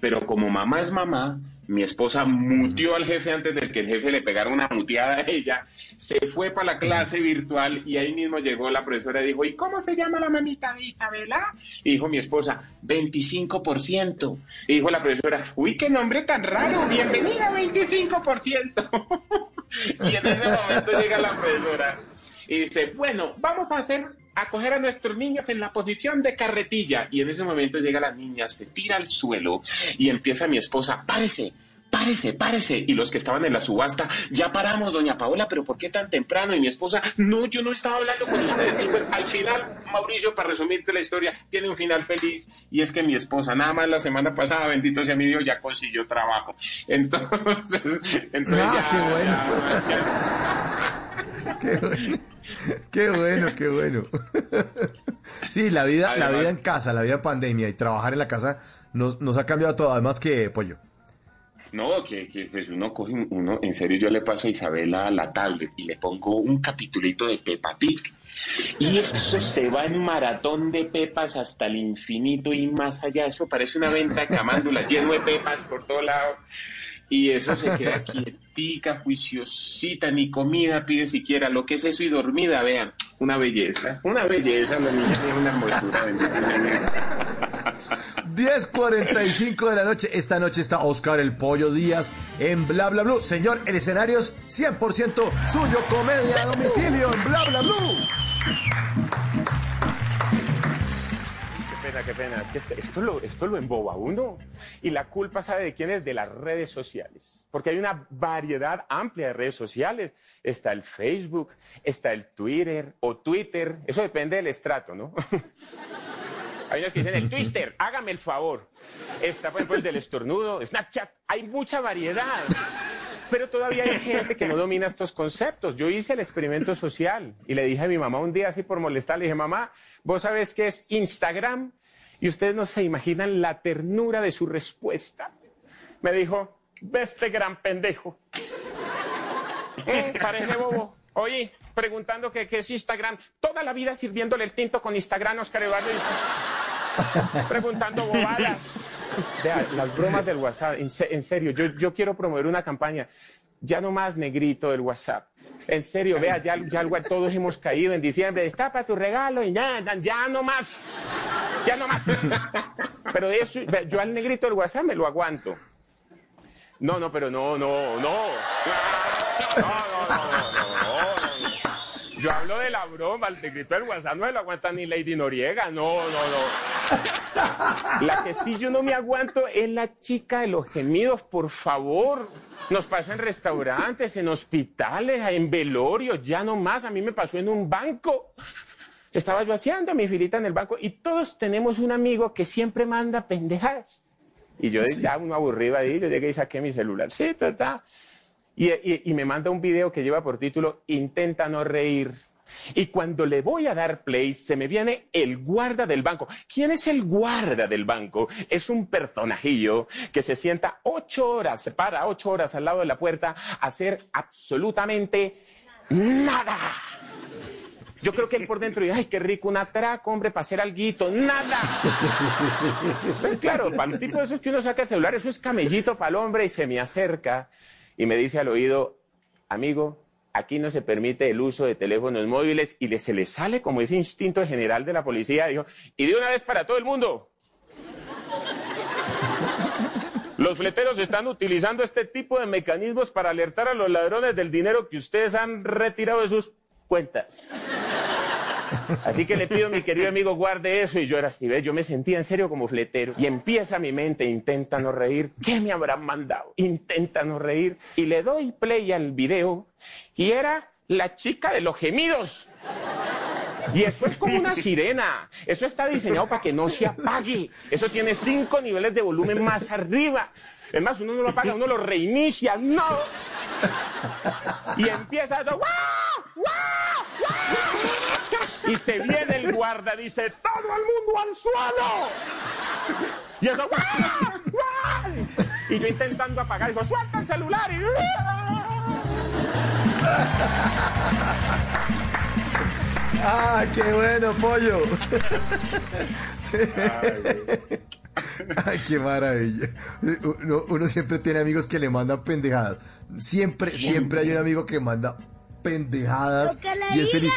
Pero como mamá es mamá, mi esposa mutió al jefe antes de que el jefe le pegara una muteada a ella, se fue para la clase virtual y ahí mismo llegó la profesora y dijo, ¿y cómo se llama la mamita de Isabela? Y dijo mi esposa, 25%. Y dijo la profesora, uy, qué nombre tan raro, bienvenida 25%. y en ese momento llega la profesora y dice, bueno, vamos a hacer a coger a nuestros niños en la posición de carretilla. Y en ese momento llega la niña, se tira al suelo y empieza mi esposa, párese, párese, párese. Y los que estaban en la subasta, ya paramos, doña Paola, pero ¿por qué tan temprano? Y mi esposa, no, yo no estaba hablando con ustedes. Y pues, al final, Mauricio, para resumirte la historia, tiene un final feliz y es que mi esposa, nada más la semana pasada, bendito sea mi Dios, ya consiguió trabajo. Entonces, entonces Ah, ya, qué bueno. ya- Qué bueno. Qué bueno, qué bueno. Sí, la vida, la vida en casa, la vida en pandemia y trabajar en la casa nos, nos ha cambiado todo, además que pollo. No, que, que, pues uno coge, un- uno, en serio yo le paso a Isabela la tablet y le pongo un capitulito de Peppa Pig. Y eso se va en maratón de pepas hasta el infinito y más allá. Eso parece una venta de camándulas lleno de pepas por todos lados. Y eso se queda quietica, juiciosita, ni comida pide siquiera. Lo que es eso y dormida, vean, una belleza. Una belleza, la niña una hermosura. bendita sea Dios. 10.45 de la noche. Esta noche está Oscar el Pollo Díaz en Bla Bla Blue. Señor, el escenario es 100% suyo. Comedia a domicilio en Bla Bla Blue. Pena, qué pena. Es que esto, esto lo, esto lo emboba uno. Y la culpa, ¿sabe de quién es? De las redes sociales. Porque hay una variedad amplia de redes sociales. Está el Facebook, está el Twitter o Twitter. Eso depende del estrato, ¿no? Hay unos que dicen el Twitter, hágame el favor. Está, por ejemplo, el del estornudo, Snapchat. Hay mucha variedad. Pero todavía hay gente que no domina estos conceptos. Yo hice el experimento social y le dije a mi mamá un día así por molestar, le dije, mamá, ¿vos sabés qué es Instagram? Y ustedes no se imaginan la ternura de su respuesta. Me dijo, ve este gran pendejo. Eh, Parece bobo. Oye, preguntando qué es Instagram. Toda la vida sirviéndole el tinto con Instagram, Oscar Eduardo. preguntando bobadas. Vea, las bromas del WhatsApp, en, se- en serio, yo quiero promover una campaña. Ya no más negrito del WhatsApp. En serio, vea, ya, ya todos hemos caído en diciembre. Destapa tu regalo y nada, ya no más. Ya no más. Pero eso, yo al negrito del WhatsApp me lo aguanto. No, no, pero. No, no, no, no, no, no, no. Yo hablo de la broma, el negrito del WhatsApp no se lo aguanta ni Lady Noriega, no, no, no. La que sí yo no me aguanto es la chica de los gemidos, por favor. Nos pasa en restaurantes, en hospitales, en velorios, ya no más. A mí me pasó en un banco. Estaba yo haciendo mi filita en el banco y todos tenemos un amigo que siempre manda pendejadas. Y yo ya uno aburrido ahí, yo llegué y saqué mi celular. Sí, ta, Y, y- y me manda un video que lleva por título Intenta no reír. Y cuando le voy a dar play, se me viene el guarda del banco. ¿Quién es el guarda del banco? Es un personajillo que se sienta ocho horas, se para ocho horas al lado de la puerta a hacer absolutamente nada. Yo creo que él por dentro dice, ay, qué rico, un atraco, hombre, para hacer alguito, nada. Entonces, claro, para el tipo de esos que uno saca el celular, eso es camellito para el hombre y se me acerca y me dice al oído, amigo, aquí no se permite el uso de teléfonos móviles y se le sale como ese instinto general de la policía, dijo, y de una vez para todo el mundo. Los fleteros están utilizando este tipo de mecanismos para alertar a los ladrones del dinero que ustedes han retirado de sus cuentas. Así que le pido a mi querido amigo guarde eso y yo era así, ¿ves? Yo me sentía en serio como fletero. Y empieza mi mente, intenta no reír. ¿Qué me habrán mandado? Intenta no reír. Y le doy play al video y era la chica de los gemidos. Y eso es como una sirena. Eso está diseñado para que no se apague. Eso tiene cinco niveles de volumen más arriba. Es más, uno no lo apaga, uno lo reinicia. ¡No! Y empieza eso. ¡Guau! ¡Guau! ¡Guau! Y se viene el guarda, dice, ¡todo el mundo al suelo! Y eso, ¡guau! ¡Guau! Y yo intentando apagar, digo, ¡suelta el celular! Y... ¡Ah, qué bueno, pollo! Sí. Ay, qué maravilla. Uno, uno siempre tiene amigos que le mandan pendejadas. Siempre, siempre hay un amigo que manda pendejadas Lo que le y es feliz.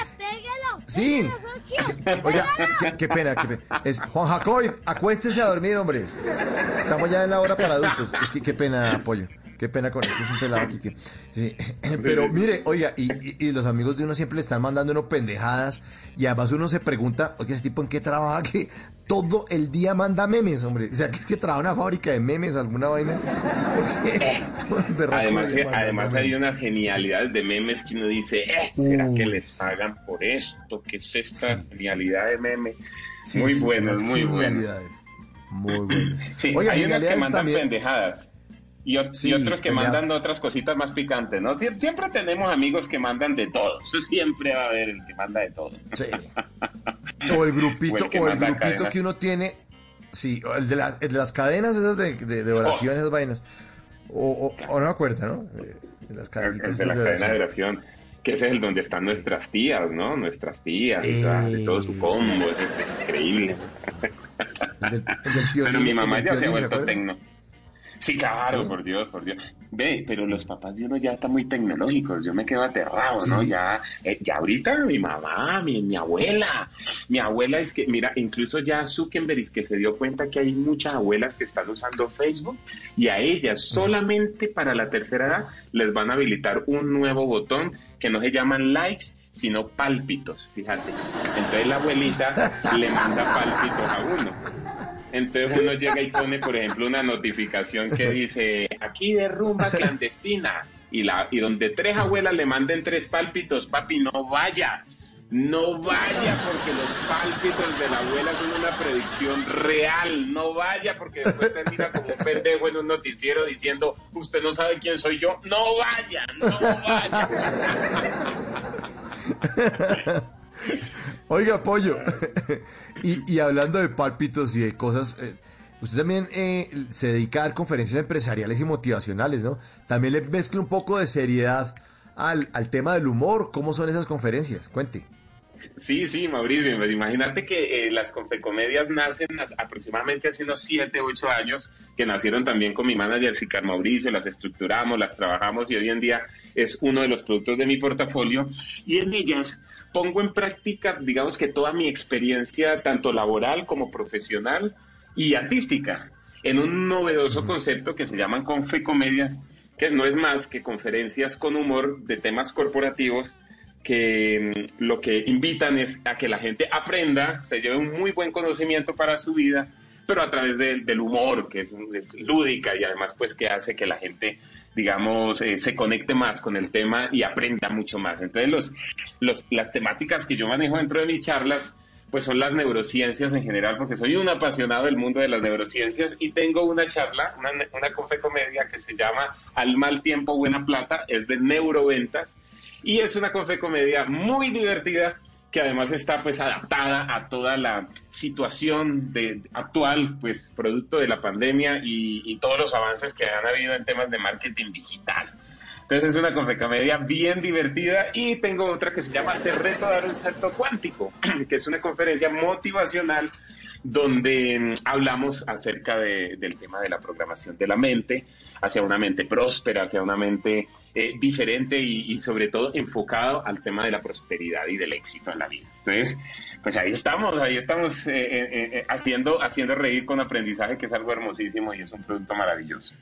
Sí. Oiga, qué, qué pena, qué pena. Es Juan Jacob, acuéstese a dormir, hombre. Estamos ya en la hora para adultos. Es que qué pena, pollo. Qué pena con este es un pelado que. Sí. Pero mire, oiga, y, y- y los amigos de uno siempre le están mandando uno pendejadas. Y además uno se pregunta, oye, ese tipo en qué trabaja que todo el día manda memes, hombre. O sea, que es que trabaja en una fábrica de memes, alguna vaina. Berraco Además, manda además hay unas genialidades de memes que uno dice, eh, ¿será que les pagan por esto? ¿Qué es esta Sí, genialidad de meme? Muy buenos, unas muy buenos. genialidades. Muy bueno. Sí, Oiga, hay unos que mandan también. pendejadas. Y, otros que ya. mandan otras cositas más picantes, ¿no? Sie- Siempre tenemos amigos que mandan de todo. Eso siempre va a haber el que manda de todo. Sí. O el grupito, O el que o el manda grupito cadenas. que uno tiene. Sí, o el de, las- el de las cadenas esas de, de, de oración, esas vainas. O, o, o no me acuerdo, ¿no? De, de las El, cadenitas el de la cadena de oración. que ese es el donde están nuestras tías, ¿no? Nuestras tías, y tal, y todo su Eh, combo, sí. es increíble. El del, el del piolín, Pero mi mamá ya se ha vuelto tecno. Sí, claro, por Dios, por Dios. Ve, pero los papás de uno ya están muy tecnológicos. Yo me quedo aterrado, ¿no? Sí. Ya, eh, ya ahorita mi mamá, mi, mi abuela, mi abuela es que, mira, incluso ya Zuckerberg es que se dio cuenta que hay muchas abuelas que están usando Facebook y a ellas solamente para la tercera edad les van a habilitar un nuevo botón que no se llaman likes, sino pálpitos, fíjate. Entonces la abuelita le manda pálpitos a uno. Entonces uno llega y pone, por ejemplo, una notificación que dice, aquí de rumba clandestina. Y, la, y donde tres abuelas le manden tres pálpitos, papi, no vaya. No vaya porque los pálpitos de la abuela son una predicción real. No vaya porque después termina como un pendejo en un noticiero diciendo, usted no sabe quién soy yo. No vaya, no vaya. Oiga, pollo. y, y hablando de pálpitos y de cosas. eh, usted también eh, se dedica a dar conferencias empresariales y motivacionales, ¿no? También le mezcla un poco de seriedad al, al tema del humor. ¿Cómo son esas conferencias? Cuente. Sí, sí, Mauricio, pues imagínate que eh, las confecomedias nacen aproximadamente hace unos 7, 8 años, que nacieron también con mi manager Sicar Mauricio, las estructuramos, las trabajamos y hoy en día es uno de los productos de mi portafolio y en ellas pongo en práctica, digamos que toda mi experiencia, tanto laboral como profesional y artística, en un novedoso concepto que se llaman confecomedias, que no es más que conferencias con humor de temas corporativos que mm, lo que invitan es a que la gente aprenda, se lleve un muy buen conocimiento para su vida, pero a través del humor, que es, lúdica y además pues que hace que la gente, digamos, eh, se conecte más con el tema y aprenda mucho más. Entonces los, los, las temáticas que yo manejo dentro de mis charlas pues son las neurociencias en general, porque soy un apasionado del mundo de las neurociencias y tengo una charla, una, una comedia que se llama Al mal tiempo, buena plata, es de neuroventas y es una comedia muy divertida que además está pues adaptada a toda la situación de, actual, pues producto de la pandemia y, todos los avances que han habido en temas de marketing digital. Entonces es una comedia bien divertida y tengo otra que se llama Te reto a dar un salto cuántico, que es una conferencia motivacional donde mm, hablamos acerca del tema de la programación de la mente, hacia una mente próspera, hacia una mente eh, diferente y, sobre todo enfocado al tema de la prosperidad y del éxito en la vida. Entonces, pues ahí estamos, ahí estamos eh, eh, haciendo, haciendo reír con aprendizaje, que es algo hermosísimo y es un producto maravilloso.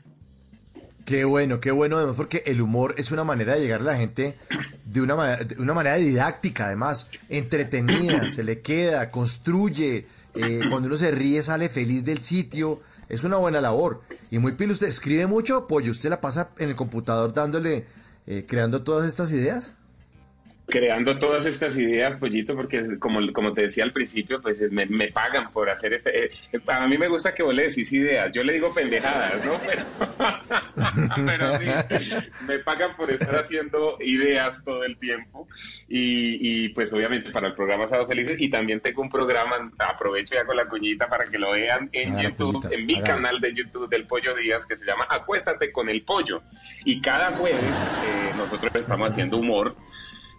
Qué bueno, qué bueno, además, porque el humor es una manera de llegar a la gente de una, de una manera didáctica, además, entretenida, se le queda, construye, eh, cuando uno se ríe sale feliz del sitio, es una buena labor. Y muy pilo, ¿usted escribe mucho? Pollo, ¿usted la pasa en el computador dándole, eh, creando todas estas ideas? Creando todas estas ideas, Pollito, porque como, como te decía al principio, pues me, me pagan por hacer este... Eh, a mí me gusta que vos le decís ideas, yo le digo pendejadas, ¿no? Pero, pero sí, me pagan por estar haciendo ideas todo el tiempo y, y pues obviamente para el programa Sábado Felices y también tengo un programa, aprovecho ya con la cuñita para que lo vean en YouTube, en mi canal de YouTube del Pollo Díaz que se llama Acuéstate con el Pollo y cada jueves eh, nosotros estamos haciendo humor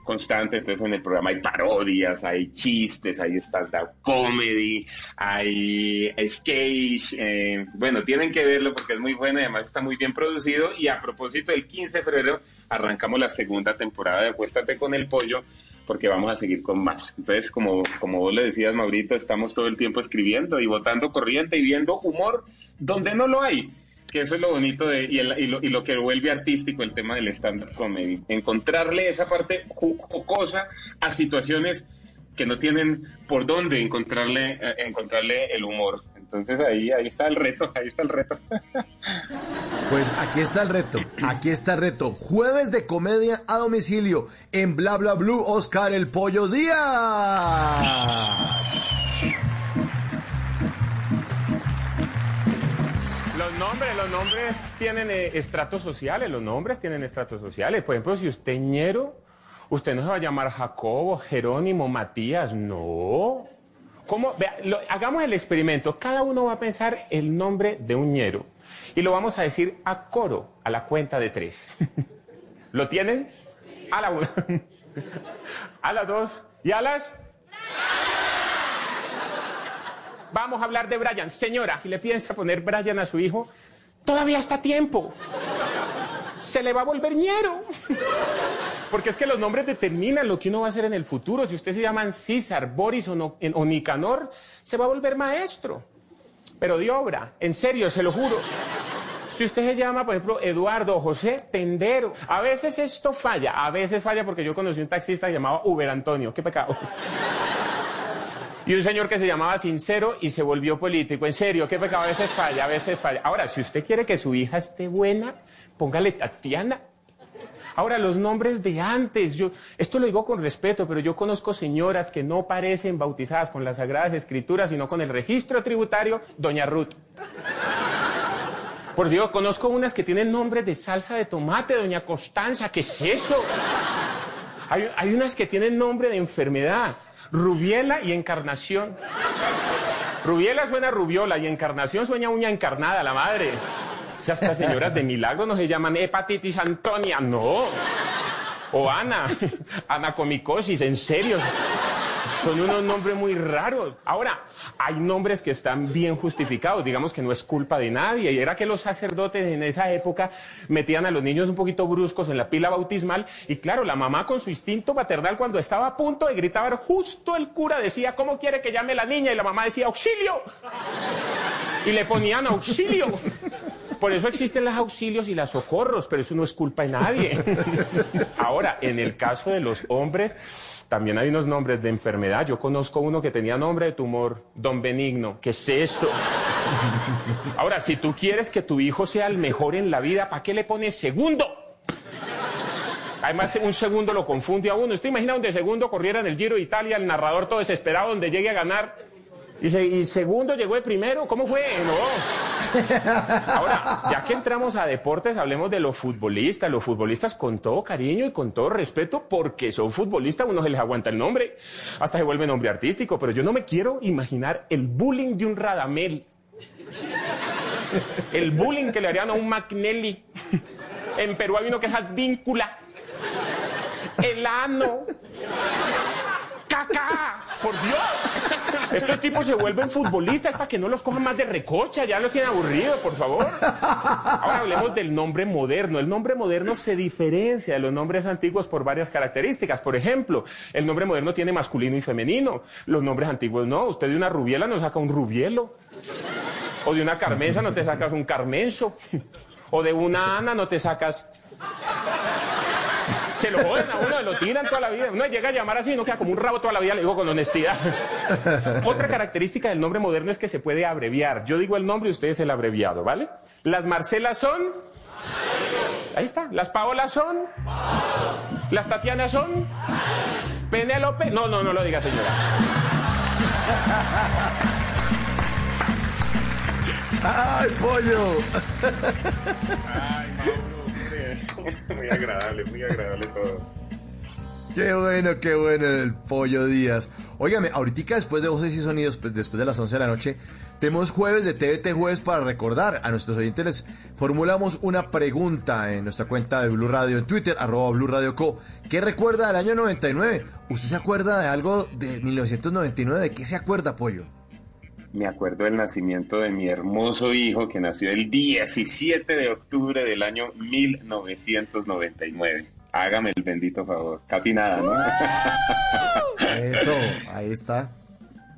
constante, entonces en el programa hay parodias, hay chistes, hay stand-up comedy, hay sketch, eh, bueno, tienen que verlo porque es muy bueno y además está muy bien producido y a propósito el 15 de febrero arrancamos la segunda temporada de Acuéstate con el Pollo porque vamos a seguir con más. Entonces, como, como vos le decías, Maurito, estamos todo el tiempo escribiendo y votando corriente y viendo humor donde no lo hay que eso es lo bonito de, y, y, lo, y, lo, que vuelve artístico el tema del stand-up comedy. Encontrarle esa parte jocosa a situaciones que no tienen por dónde encontrarle, eh, encontrarle el humor. Entonces ahí, ahí está el reto, ahí está el reto. Pues aquí está el reto, aquí está el reto. Jueves de comedia a domicilio en Bla Bla Blue, Oscar el Pollo Díaz. Nombres, los nombres tienen eh, estratos sociales, los nombres tienen estratos sociales. Por ejemplo, si usted es ñero, usted no se va a llamar Jacobo, Jerónimo, Matías, no. ¿Cómo? hagamos el experimento. Cada uno va a pensar el nombre de un ñero y lo vamos a decir a coro, a la cuenta de tres. ¿Lo tienen? A la una, a las dos y a las vamos a hablar de Brian. Señora, si le piensa poner Brian a su hijo, todavía está a tiempo. Se le va a volver ñero. Porque es que los nombres determinan lo que uno va a hacer en el futuro. Si usted se llaman César, Boris o, no, o Nicanor, se va a volver maestro. Pero de obra, en serio, se lo juro. Si usted se llama, por ejemplo, Eduardo José, tendero. A veces esto falla, a veces falla porque yo conocí un taxista llamado Uber Antonio. Qué pecado. Y un señor que se llamaba Sincero y se volvió político. En serio, qué pecado, a veces falla, a veces falla. Ahora, si usted quiere que su hija esté buena, póngale Tatiana. Ahora, los nombres de antes, yo, esto lo digo con respeto, pero yo conozco señoras que no parecen bautizadas con las Sagradas Escrituras, sino con el registro tributario, Doña Ruth. Por Dios, conozco unas que tienen nombres de salsa de tomate, Doña Constanza, ¿qué es eso? Hay unas que tienen nombre de enfermedad. Rubiela y Encarnación. Rubiela suena rubiola y Encarnación suena uña encarnada, la madre. O sea, estas señoras de milagro no se llaman hepatitis Antonia, no. O Ana, anacomicosis, en serio. Son unos nombres muy raros. Ahora, hay nombres que están bien justificados, digamos que no es culpa de nadie. Y era que los sacerdotes en esa época metían a los niños un poquito bruscos en la pila bautismal. Y claro, la mamá con su instinto maternal, cuando estaba a punto de gritar, justo el cura decía, ¿cómo quiere que llame la niña? Y la mamá decía, auxilio. Y le ponían auxilio. Por eso existen los auxilios y los socorros, pero eso no es culpa de nadie. Ahora, en el caso de los hombres, también hay unos nombres de enfermedad. Yo conozco uno que tenía nombre de tumor, don Benigno. ¿Qué es eso? Ahora, si tú quieres que tu hijo sea el mejor en la vida, ¿para qué le pones segundo? Además, un segundo lo confunde a uno. ¿Usted imagina donde segundo corriera en el Giro de Italia, el narrador todo desesperado, donde llegue a ganar? Y, se- y segundo llegó de primero. ¿Cómo fue? No. Ahora, ya que entramos a deportes, hablemos de los futbolistas. Los futbolistas con todo cariño y con todo respeto, porque son futbolistas, uno se les aguanta el nombre, hasta se vuelve nombre artístico. Pero yo no me quiero imaginar el bullying de un Radamel. El bullying que le harían a un McNelly. En Perú hay uno que es Advíncula. El ano. Caca. Por Dios. Estos tipos se vuelven futbolistas para que no los cojan más de recocha, ya los tienen aburridos, por favor. Ahora hablemos del nombre moderno. El nombre moderno se diferencia de los nombres antiguos por varias características. Por ejemplo, el nombre moderno tiene masculino y femenino. Los nombres antiguos no. Usted de una rubiela no saca un rubielo. O de una carmesa no te sacas un carmenso. O de una Ana no te sacas se lo joden a uno, lo tiran toda la vida. Uno llega a llamar así y no queda como un rabo toda la vida, le digo con honestidad. Otra característica del nombre moderno es que se puede abreviar. Yo digo el nombre y ustedes el abreviado, ¿vale? Las Marcelas son. Ahí está. Las Paolas son. Las Tatianas son. Penélope. No, no, no lo diga, señora. ¡Ay, pollo! Ay, Mauro. Muy agradable, muy agradable todo. Qué bueno, qué bueno el pollo Díaz. Óigame, ahorita después de Voces y Sonidos, pues, después de las 11 de la noche, tenemos jueves de TVT Jueves para recordar. A nuestros oyentes les formulamos una pregunta en nuestra cuenta de Blue Radio en Twitter, arroba Blue Radio Co. ¿Qué recuerda del año 99? ¿Usted se acuerda de algo de 1999? ¿De qué se acuerda, pollo? Me acuerdo del nacimiento de mi hermoso hijo que nació el 17 de octubre del año 1999. Hágame el bendito favor. Casi nada, ¿no? Eso, ahí está.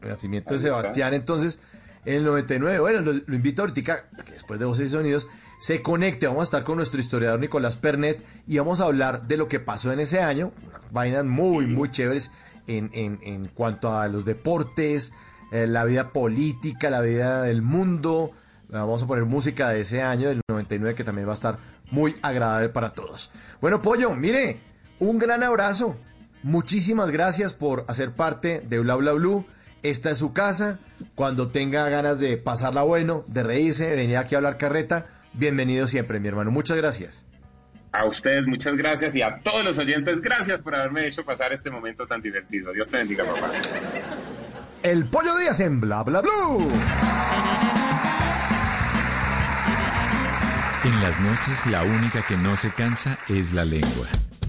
El nacimiento de Ahí está. Sebastián, entonces, en el 99. Bueno, lo, lo invito ahorita que después de Voces y Sonidos se conecte. Vamos a estar con nuestro historiador Nicolás Pernet y vamos a hablar de lo que pasó en ese año. Unas vainas muy, muy chéveres en, en, en cuanto a los deportes, eh, la vida política, la vida del mundo. Vamos a poner música de ese año, del 99, que también va a estar muy agradable para todos. Bueno, Pollo, mire, un gran abrazo. Muchísimas gracias por hacer parte de Bla Bla Blue. Esta es su casa. Cuando tenga ganas de pasarla bueno, de reírse, de venir aquí a hablar carreta, bienvenido siempre, mi hermano. Muchas gracias. A ustedes muchas gracias y a todos los oyentes, gracias por haberme hecho pasar este momento tan divertido. Dios te bendiga, papá. El Pollo Díaz en Bla Bla Blue. En las noches la única que no se cansa es la lengua.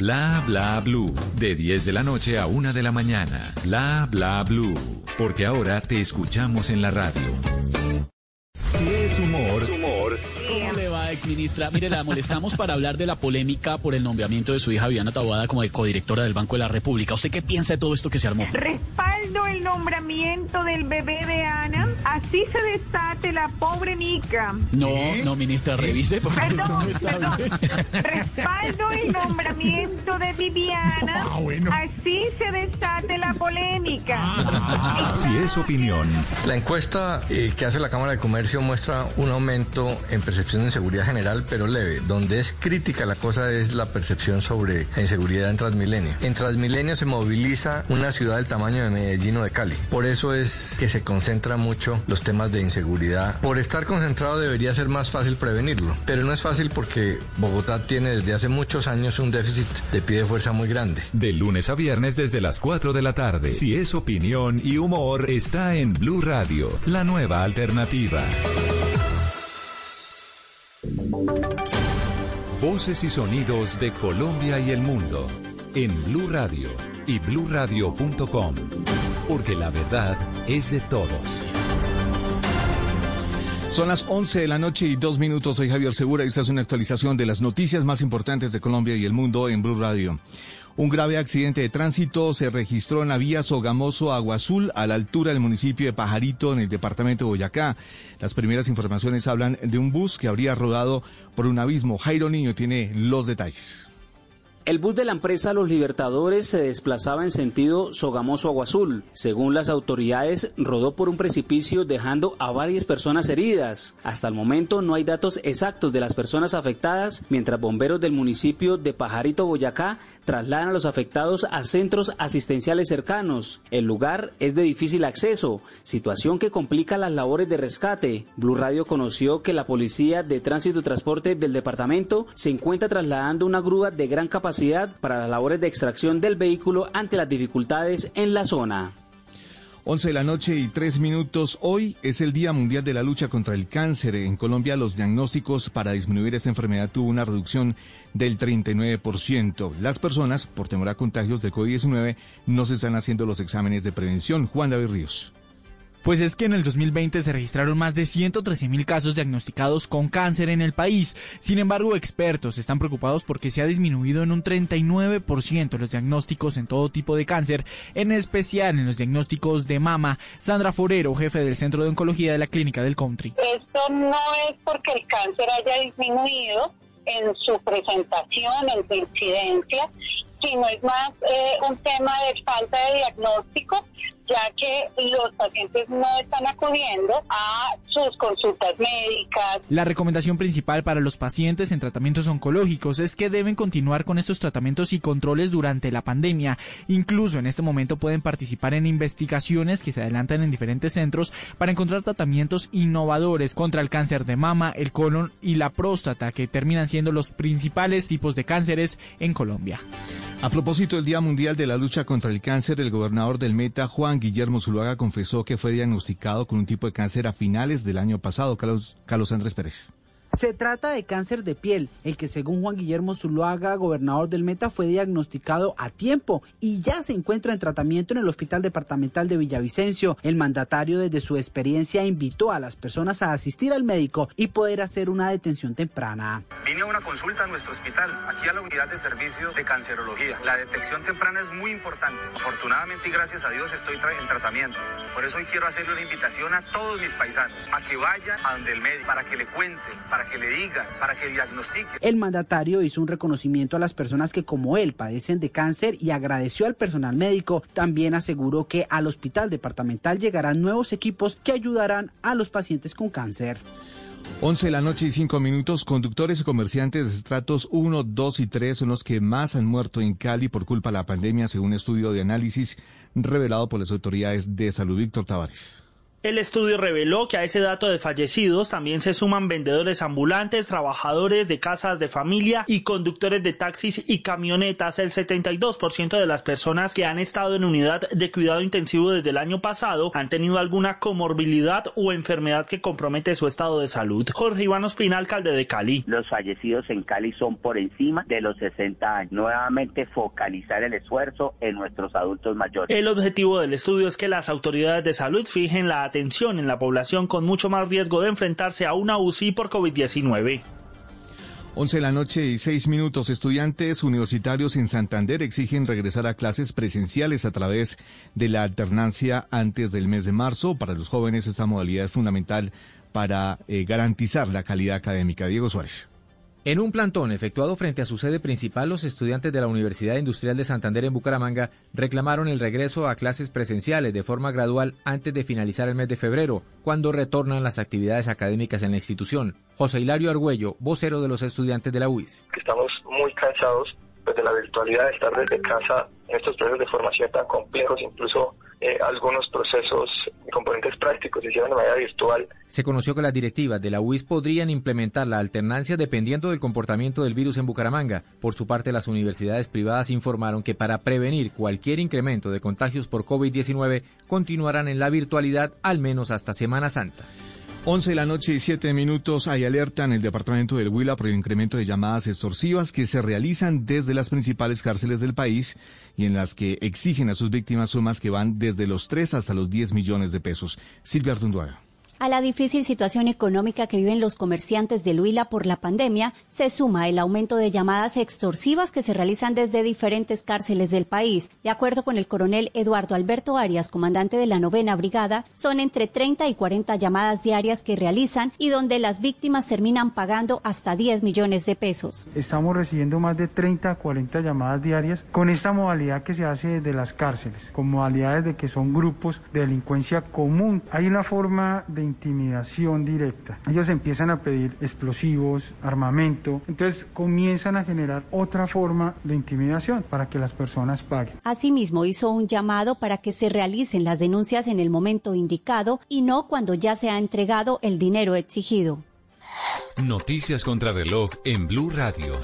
Bla bla blue. De 10 de la noche a 1 de la mañana. Bla bla blue. Porque ahora te escuchamos en la radio. Si es humor, ¿Cómo le va, exministra? Mire, la molestamos para hablar de la polémica por el nombramiento de su hija Viviana Taboada como de codirectora del Banco de la República. ¿Usted qué piensa de todo esto que se armó? Respaldo el nombramiento del bebé de Ana. Así se desate la pobre Nica. No, no, ministra, revise porque eso no Perdón, está perdón. bien. Respaldo el nombramiento de Viviana. Ah, bueno. Así se desate la polémica. si es opinión, La encuesta eh, que hace la Cámara de Comercio muestra un aumento en percepción de inseguridad general, pero leve. Donde es crítica la cosa es la percepción sobre la inseguridad en Transmilenio. En Transmilenio se moviliza una ciudad del tamaño de Medellín o de Cali. Por eso es que se concentra mucho los temas de inseguridad. Por estar concentrado debería ser más fácil prevenirlo, pero no es fácil porque Bogotá tiene desde hace muchos años un déficit de pie de fuerza muy grande. De lunes a viernes desde las 4 de la tarde. Si es opinión y humor, está en Blue Radio, la nueva alternativa. Voces y sonidos de Colombia y el mundo en Blue Radio y bluradio.com, porque la verdad es de todos. Son las 11 de la noche y dos minutos. Soy Javier Segura y esta es una actualización de las noticias más importantes de Colombia y el mundo en Blue Radio. Un grave accidente de tránsito se registró en la vía Sogamoso Agua Azul a la altura del municipio de Pajarito en el departamento de Boyacá. Las primeras informaciones hablan de un bus que habría rodado por un abismo. Jairo Niño tiene los detalles. El bus de la empresa Los Libertadores se desplazaba en sentido Sogamoso Agua Azul. Según las autoridades, rodó por un precipicio dejando a varias personas heridas. Hasta el momento no hay datos exactos de las personas afectadas, mientras bomberos del municipio de Pajarito, Boyacá, trasladan a los afectados a centros asistenciales cercanos. El lugar es de difícil acceso, situación que complica las labores de rescate. Blue Radio conoció que la Policía de Tránsito y Transporte del departamento se encuentra trasladando una grúa de gran capacidad para las labores de extracción del vehículo ante las dificultades en la zona. 11 de la noche y 3 minutos. Hoy es el Día Mundial de la Lucha contra el Cáncer. En Colombia los diagnósticos para disminuir esa enfermedad tuvo una reducción del 39%. Las personas, por temor a contagios de COVID-19, no se están haciendo los exámenes de prevención. Juan David Ríos. Pues es que en el 2020 se registraron más de 113 mil casos diagnosticados con cáncer en el país. Sin embargo, expertos están preocupados porque se ha disminuido en un 39% los diagnósticos en todo tipo de cáncer, en especial en los diagnósticos de mama. Sandra Forero, jefe del Centro de Oncología de la Clínica del Country. Esto no es porque el cáncer haya disminuido en su presentación, en su incidencia, sino es más eh, un tema de falta de diagnóstico ya que los pacientes no están acudiendo a sus consultas médicas. La recomendación principal para los pacientes en tratamientos oncológicos es que deben continuar con estos tratamientos y controles durante la pandemia. Incluso en este momento pueden participar en investigaciones que se adelantan en diferentes centros para encontrar tratamientos innovadores contra el cáncer de mama, el colon y la próstata, que terminan siendo los principales tipos de cánceres en Colombia. A propósito del Día Mundial de la Lucha contra el Cáncer, el gobernador del Meta, Juan Guillermo Zuluaga, confesó que fue diagnosticado con un tipo de cáncer a finales del año pasado. Carlos, Carlos Andrés Pérez. Se trata de cáncer de piel, el que según Juan Guillermo Zuluaga, gobernador del Meta, fue diagnosticado a tiempo y ya se encuentra en tratamiento en el Hospital Departamental de Villavicencio. El mandatario desde su experiencia invitó a las personas a asistir al médico y poder hacer una detención temprana. Vine a una consulta a nuestro hospital, aquí a la unidad de servicio de cancerología. La detección temprana es muy importante. Afortunadamente y gracias a Dios estoy en tratamiento. Por eso hoy quiero hacerle una invitación a todos mis paisanos a que vayan a donde el médico para que le cuenten, para que le digan, para que diagnostiquen. El mandatario hizo un reconocimiento a las personas que como él padecen de cáncer y agradeció al personal médico. También aseguró que al hospital departamental llegarán nuevos equipos que ayudarán a los pacientes con cáncer. 11 de la noche y 5 minutos. Conductores y comerciantes de estratos 1, 2 y 3 son los que más han muerto en Cali por culpa de la pandemia, según estudio de análisis revelado por las autoridades de salud. Víctor Tavares. El estudio reveló que a ese dato de fallecidos también se suman vendedores ambulantes, trabajadores de casas de familia y conductores de taxis y camionetas. El 72% de las personas que han estado en unidad de cuidado intensivo desde el año pasado han tenido alguna comorbilidad o enfermedad que compromete su estado de salud. Jorge Iván Ospina, alcalde de Cali. Los fallecidos en Cali son por encima de los 60 años. Nuevamente focalizar el esfuerzo en nuestros adultos mayores. El objetivo del estudio es que las autoridades de salud fijen la atención en la población con mucho más riesgo de enfrentarse a una UCI por COVID-19. 11 de la noche y 6 minutos. Estudiantes universitarios en Santander exigen regresar a clases presenciales a través de la alternancia antes del mes de marzo. Para los jóvenes esta modalidad es fundamental para eh, garantizar la calidad académica. Diego Suárez. En un plantón efectuado frente a su sede principal, los estudiantes de la Universidad Industrial de Santander en Bucaramanga reclamaron el regreso a clases presenciales de forma gradual antes de finalizar el mes de febrero, cuando retornan las actividades académicas en la institución. José Hilario Argüello, vocero de los estudiantes de la UIS. Estamos muy cansados pues, de la virtualidad, de estar desde casa en estos procesos de formación tan complejos, incluso eh, algunos procesos y componentes prácticos se hicieron de manera virtual. Se conoció que las directivas de la UIS podrían implementar la alternancia dependiendo del comportamiento del virus en Bucaramanga. Por su parte, las universidades privadas informaron que para prevenir cualquier incremento de contagios por COVID-19 continuarán en la virtualidad al menos hasta Semana Santa. 11 de la noche y 7 minutos hay alerta en el departamento del Huila por el incremento de llamadas extorsivas que se realizan desde las principales cárceles del país y en las que exigen a sus víctimas sumas que van desde los 3 hasta los 10 millones de pesos. Silvia Artunduaga. A la difícil situación económica que viven los comerciantes de Huila por la pandemia, se suma el aumento de llamadas extorsivas que se realizan desde diferentes cárceles del país. De acuerdo con el coronel Eduardo Alberto Arias, comandante de la novena brigada, son entre 30 y 40 llamadas diarias que realizan y donde las víctimas terminan pagando hasta 10 millones de pesos. Estamos recibiendo más de 30 a 40 llamadas diarias con esta modalidad que se hace desde las cárceles, con modalidades de que son grupos de delincuencia común. Hay una forma de intimidación directa. Ellos empiezan a pedir explosivos, armamento, entonces comienzan a generar otra forma de intimidación para que las personas paguen. Asimismo, hizo un llamado para que se realicen las denuncias en el momento indicado y no cuando ya se ha entregado el dinero exigido. Noticias contra reloj en Blue Radio.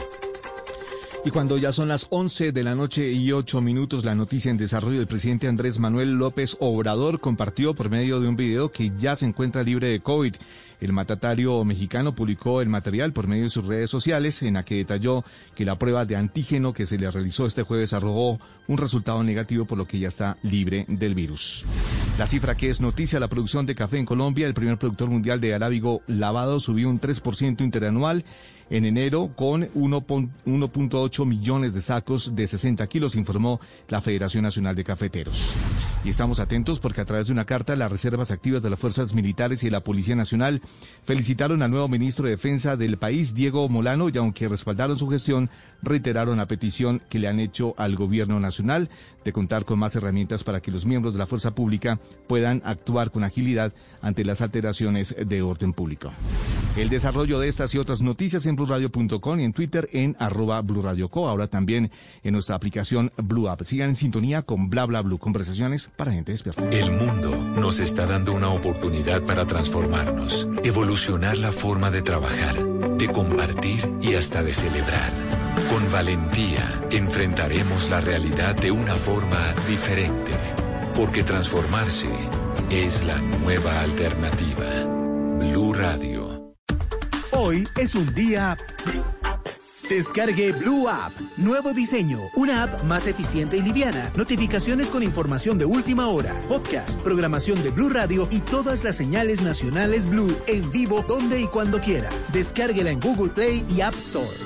Y cuando ya son las 11 de la noche y 8 minutos, la noticia en desarrollo del presidente Andrés Manuel López Obrador compartió por medio de un video que ya se encuentra libre de COVID. El matatario mexicano publicó el material por medio de sus redes sociales en la que detalló que la prueba de antígeno que se le realizó este jueves arrojó un resultado negativo por lo que ya está libre del virus. La cifra que es noticia, la producción de café en Colombia, el primer productor mundial de arábigo lavado subió un 3% interanual en enero con 1.8 millones de sacos de 60 kilos, informó la Federación Nacional de Cafeteros. Y estamos atentos porque a través de una carta las reservas activas de las fuerzas militares y de la Policía Nacional felicitaron al nuevo ministro de Defensa del país, Diego Molano, y aunque respaldaron su gestión, reiteraron la petición que le han hecho al gobierno nacional de contar con más herramientas para que los miembros de la fuerza pública puedan actuar con agilidad ante las alteraciones de orden público. El desarrollo de estas y otras noticias en blurradio.com y en Twitter en arroba blurradioco, ahora también en nuestra aplicación Blue App. Sigan en sintonía con Bla Bla Blue, conversaciones para gente despierta. El mundo nos está dando una oportunidad para transformarnos, evolucionar la forma de trabajar, de compartir y hasta de celebrar. Con valentía enfrentaremos la realidad de una forma diferente, porque transformarse es la nueva alternativa. Blue Radio. Hoy es un día... Descargue Blue App. Nuevo diseño. Una app más eficiente y liviana. Notificaciones con información de última hora. Podcast, programación de Blue Radio y todas las señales nacionales Blue en vivo donde y cuando quiera. Descárguela en Google Play y App Store.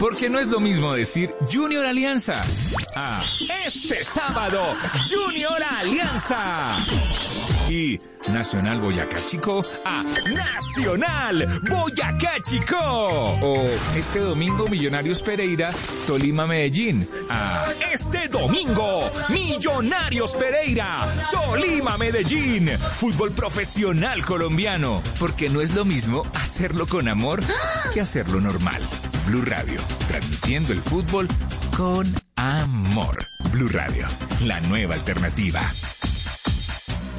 Porque no es lo mismo decir Junior Alianza a este sábado Junior Alianza. Y Nacional Boyacá Chico a Nacional Boyacá Chico. O este domingo Millonarios Pereira, Tolima Medellín. A este domingo Millonarios Pereira, Tolima Medellín. Fútbol profesional colombiano. Porque no es lo mismo hacerlo con amor que hacerlo normal. Blue Radio, transmitiendo el fútbol con amor. Blue Radio, la nueva alternativa.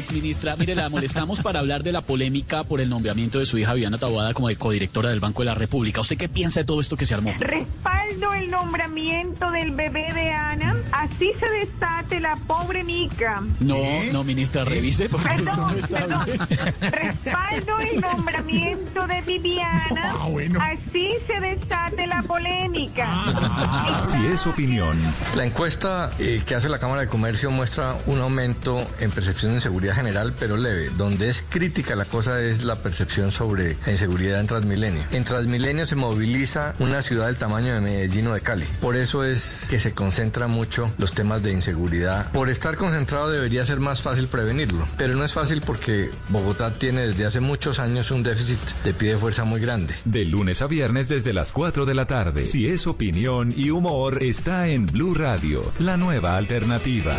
exministra. Mire, la molestamos para hablar de la polémica por el nombramiento de su hija Viviana Taboada como de codirectora del Banco de la República. ¿Usted qué piensa de todo esto que se armó? Respaldo el nombramiento del bebé de Ana. Así se destate la pobre Mica. No, no, ministra, revise porque eso no Perdón, perdón. Respaldo el nombramiento de Viviana. Ah, bueno. Así se destate la polémica. Si es opinión, La encuesta eh, que hace la Cámara de Comercio muestra un aumento en percepción de inseguridad general, pero leve. Donde es crítica la cosa es la percepción sobre la inseguridad en Transmilenio. En Transmilenio se moviliza una ciudad del tamaño de Medellín o de Cali. Por eso es que se concentra mucho los temas de inseguridad. Por estar concentrado debería ser más fácil prevenirlo, pero no es fácil porque Bogotá tiene desde hace muchos años un déficit de pie de fuerza muy grande. de lunes a viernes desde las 4 de la tarde. Si es opinión y humor, está en Blue Radio, la nueva alternativa.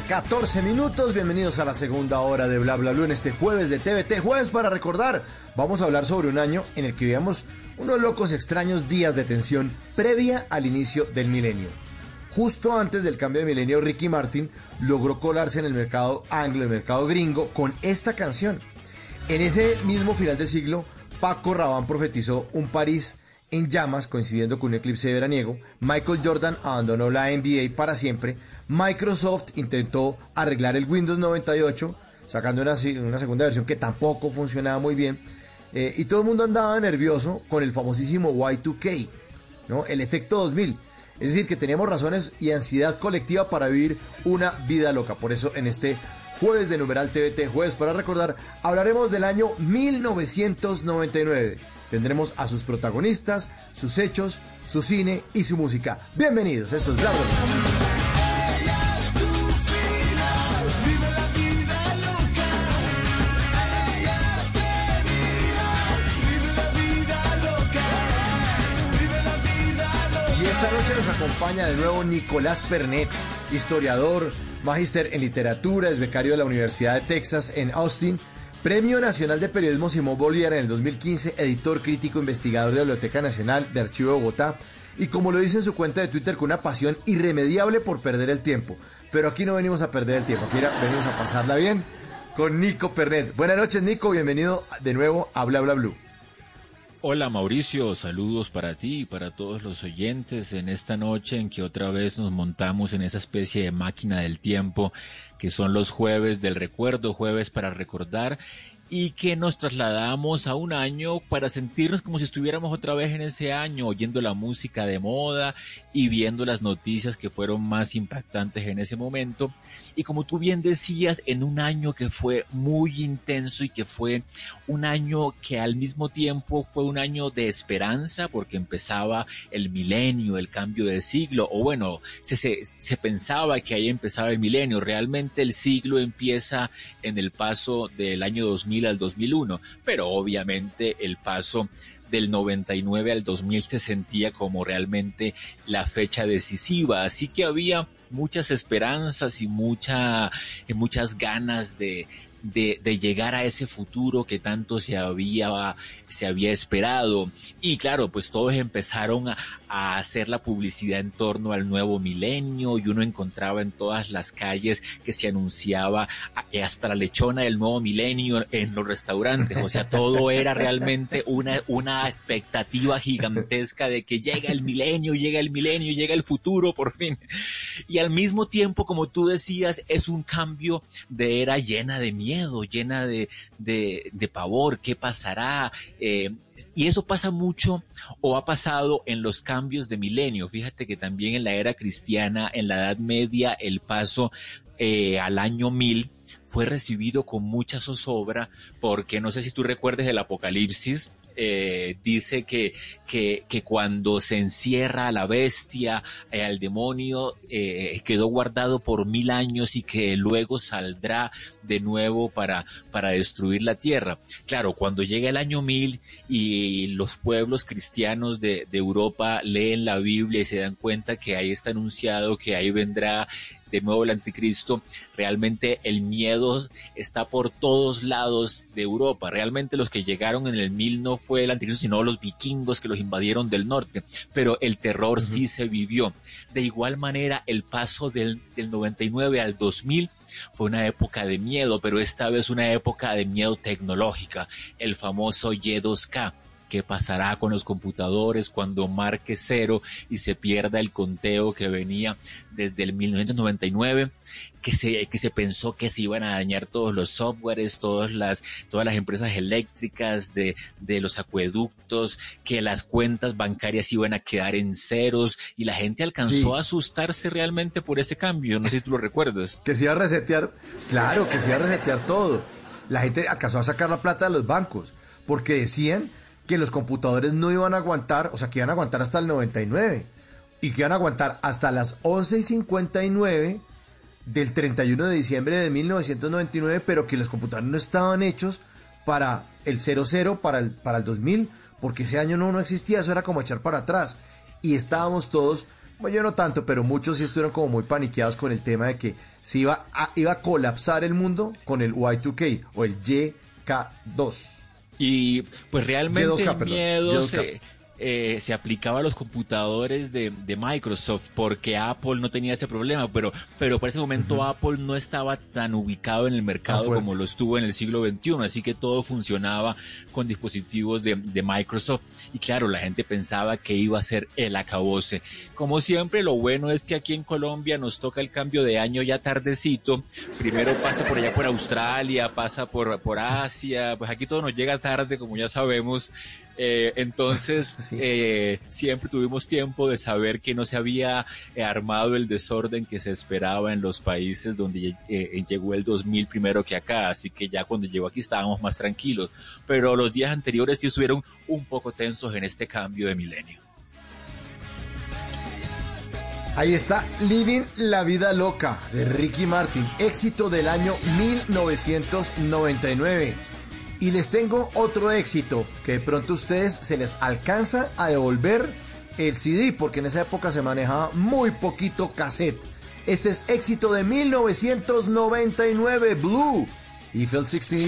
14 minutos. Bienvenidos a la segunda hora de Bla Bla Blue en este jueves de TVT. Jueves para recordar, vamos a hablar sobre un año en el que vivíamos unos locos extraños días de tensión previa al inicio del milenio. Justo antes del cambio de milenio, Ricky Martin logró colarse en el mercado anglo, el mercado gringo, con esta canción. En ese mismo final de siglo, Paco Rabán profetizó un París en llamas, coincidiendo con un eclipse veraniego. Michael Jordan abandonó la NBA para siempre. Microsoft intentó arreglar el Windows 98, sacando una, segunda versión que tampoco funcionaba muy bien. Eh, y todo el mundo andaba nervioso con el famosísimo Y2K, ¿no? el efecto 2000. Es decir, que teníamos razones y ansiedad colectiva para vivir una vida loca. Por eso en este jueves de numeral TVT, jueves para recordar, hablaremos del año 1999. Tendremos a sus protagonistas, sus hechos, su cine y su música. Bienvenidos, esto es Bla esta noche nos acompaña de nuevo Nicolás Pernet, historiador, magíster en literatura, es becario de la Universidad de Texas en Austin, Premio Nacional de Periodismo Simón Bolívar en el 2015, editor crítico investigador de la Biblioteca Nacional de Archivo de Bogotá, y como lo dice en su cuenta de Twitter, con una pasión irremediable por perder el tiempo. Pero aquí no venimos a perder el tiempo, aquí venimos a pasarla bien con Nico Pernet. Buenas noches, Nico, bienvenido de nuevo a Bla Bla Blue. Hola Mauricio, saludos para ti y para todos los oyentes en esta noche en que otra vez nos montamos en esa especie de máquina del tiempo que son los jueves del recuerdo, jueves para recordar y que nos trasladamos a un año para sentirnos como si estuviéramos otra vez en ese año, oyendo la música de moda y viendo las noticias que fueron más impactantes en ese momento. Y como tú bien decías, en un año que fue muy intenso y que fue un año que al mismo tiempo fue un año de esperanza porque empezaba el milenio, el cambio de siglo, o bueno, se, se, se pensaba que ahí empezaba el milenio. Realmente el siglo empieza en el paso del año 2000 al 2001, pero obviamente el paso del 99 al 2000 se sentía como realmente la fecha decisiva, así que había muchas esperanzas y mucha, muchas ganas de, de, llegar a ese futuro que tanto se había, se había esperado. Y claro, pues todos empezaron a, hacer la publicidad en torno al nuevo milenio y uno encontraba en todas las calles que se anunciaba hasta la lechona del nuevo milenio en los restaurantes. O sea, todo era realmente una, una expectativa gigantesca de que llega el milenio, llega el milenio, llega el futuro por fin. Y al mismo tiempo, como tú decías, es un cambio de era llena de miedo miedo, llena de, de, de pavor, qué pasará. Eh, y eso pasa mucho o ha pasado en los cambios de milenio. Fíjate que también en la era cristiana, en la Edad Media, el paso eh, al año 1000 fue recibido con mucha zozobra porque no sé si tú recuerdes el Apocalipsis, eh, dice que, que, que, cuando se encierra a la bestia, eh, al demonio, eh, quedó guardado por mil años y que luego saldrá de nuevo para, para destruir la tierra. Claro, cuando llega el año mil y los pueblos cristianos de, de Europa leen la Biblia y se dan cuenta que ahí está anunciado que ahí vendrá de nuevo el anticristo, realmente el miedo está por todos lados de Europa. Realmente los que llegaron en el mil no fue el anticristo, sino los vikingos que los invadieron del norte. Pero el terror uh -huh. sí se vivió. De igual manera, el paso del, del 99 al 2000 fue una época de miedo, pero esta vez una época de miedo tecnológica, el famoso Y2K qué pasará con los computadores cuando marque cero y se pierda el conteo que venía desde el 1999, que se, que se pensó que se iban a dañar todos los softwares, todas las, todas las empresas eléctricas de, de los acueductos, que las cuentas bancarias iban a quedar en ceros y la gente alcanzó sí. a asustarse realmente por ese cambio. No sé si tú lo recuerdas. Que se iba a resetear, claro, que se iba a resetear todo. La gente alcanzó a sacar la plata de los bancos porque decían que los computadores no iban a aguantar, o sea, que iban a aguantar hasta el 99 y que iban a aguantar hasta las 11 y 59 del 31 de diciembre de 1999, pero que los computadores no estaban hechos para el 00, para el, para el 2000, porque ese año no, no existía, eso era como echar para atrás. Y estábamos todos, bueno, yo no tanto, pero muchos sí estuvieron como muy paniqueados con el tema de que se iba a, iba a colapsar el mundo con el Y2K o el YK2. Y pues realmente el miedo se, eh, se, aplicaba a los computadores de, de, Microsoft porque Apple no tenía ese problema, pero, pero por ese momento uh -huh. Apple no estaba tan ubicado en el mercado como lo estuvo en el siglo XXI, así que todo funcionaba con dispositivos de, de, Microsoft. Y claro, la gente pensaba que iba a ser el acabose. Como siempre, lo bueno es que aquí en Colombia nos toca el cambio de año ya tardecito, primero pasa por allá por Australia, pasa por, por Asia, pues aquí todo nos llega tarde, como ya sabemos, eh, entonces, sí. eh, siempre tuvimos tiempo de saber que no se había eh, armado el desorden que se esperaba en los países donde eh, llegó el 2000 primero que acá, así que ya cuando llegó aquí estábamos más tranquilos, pero los días anteriores sí estuvieron un poco tensos en este cambio de milenio. Ahí está Living la Vida Loca de Ricky Martin, éxito del año 1999. Y les tengo otro éxito que de pronto a ustedes se les alcanza a devolver el CD porque en esa época se manejaba muy poquito cassette. Este es éxito de 1999, Blue, Eiffel 60.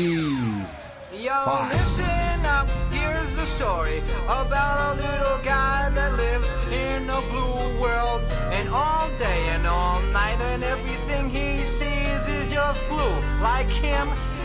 Yo, listen up, here's the story about a little guy that lives in a blue world. And all day and all night, and everything he sees is just blue, like him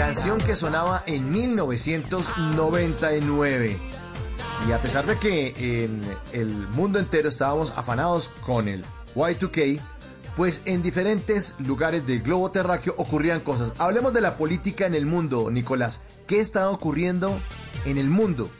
Canción que sonaba en 1999. Y a pesar de que en el mundo entero estábamos afanados con el Y2K, pues en diferentes lugares del globo terráqueo ocurrían cosas. Hablemos de la política en el mundo, Nicolás. ¿Qué estaba ocurriendo en el mundo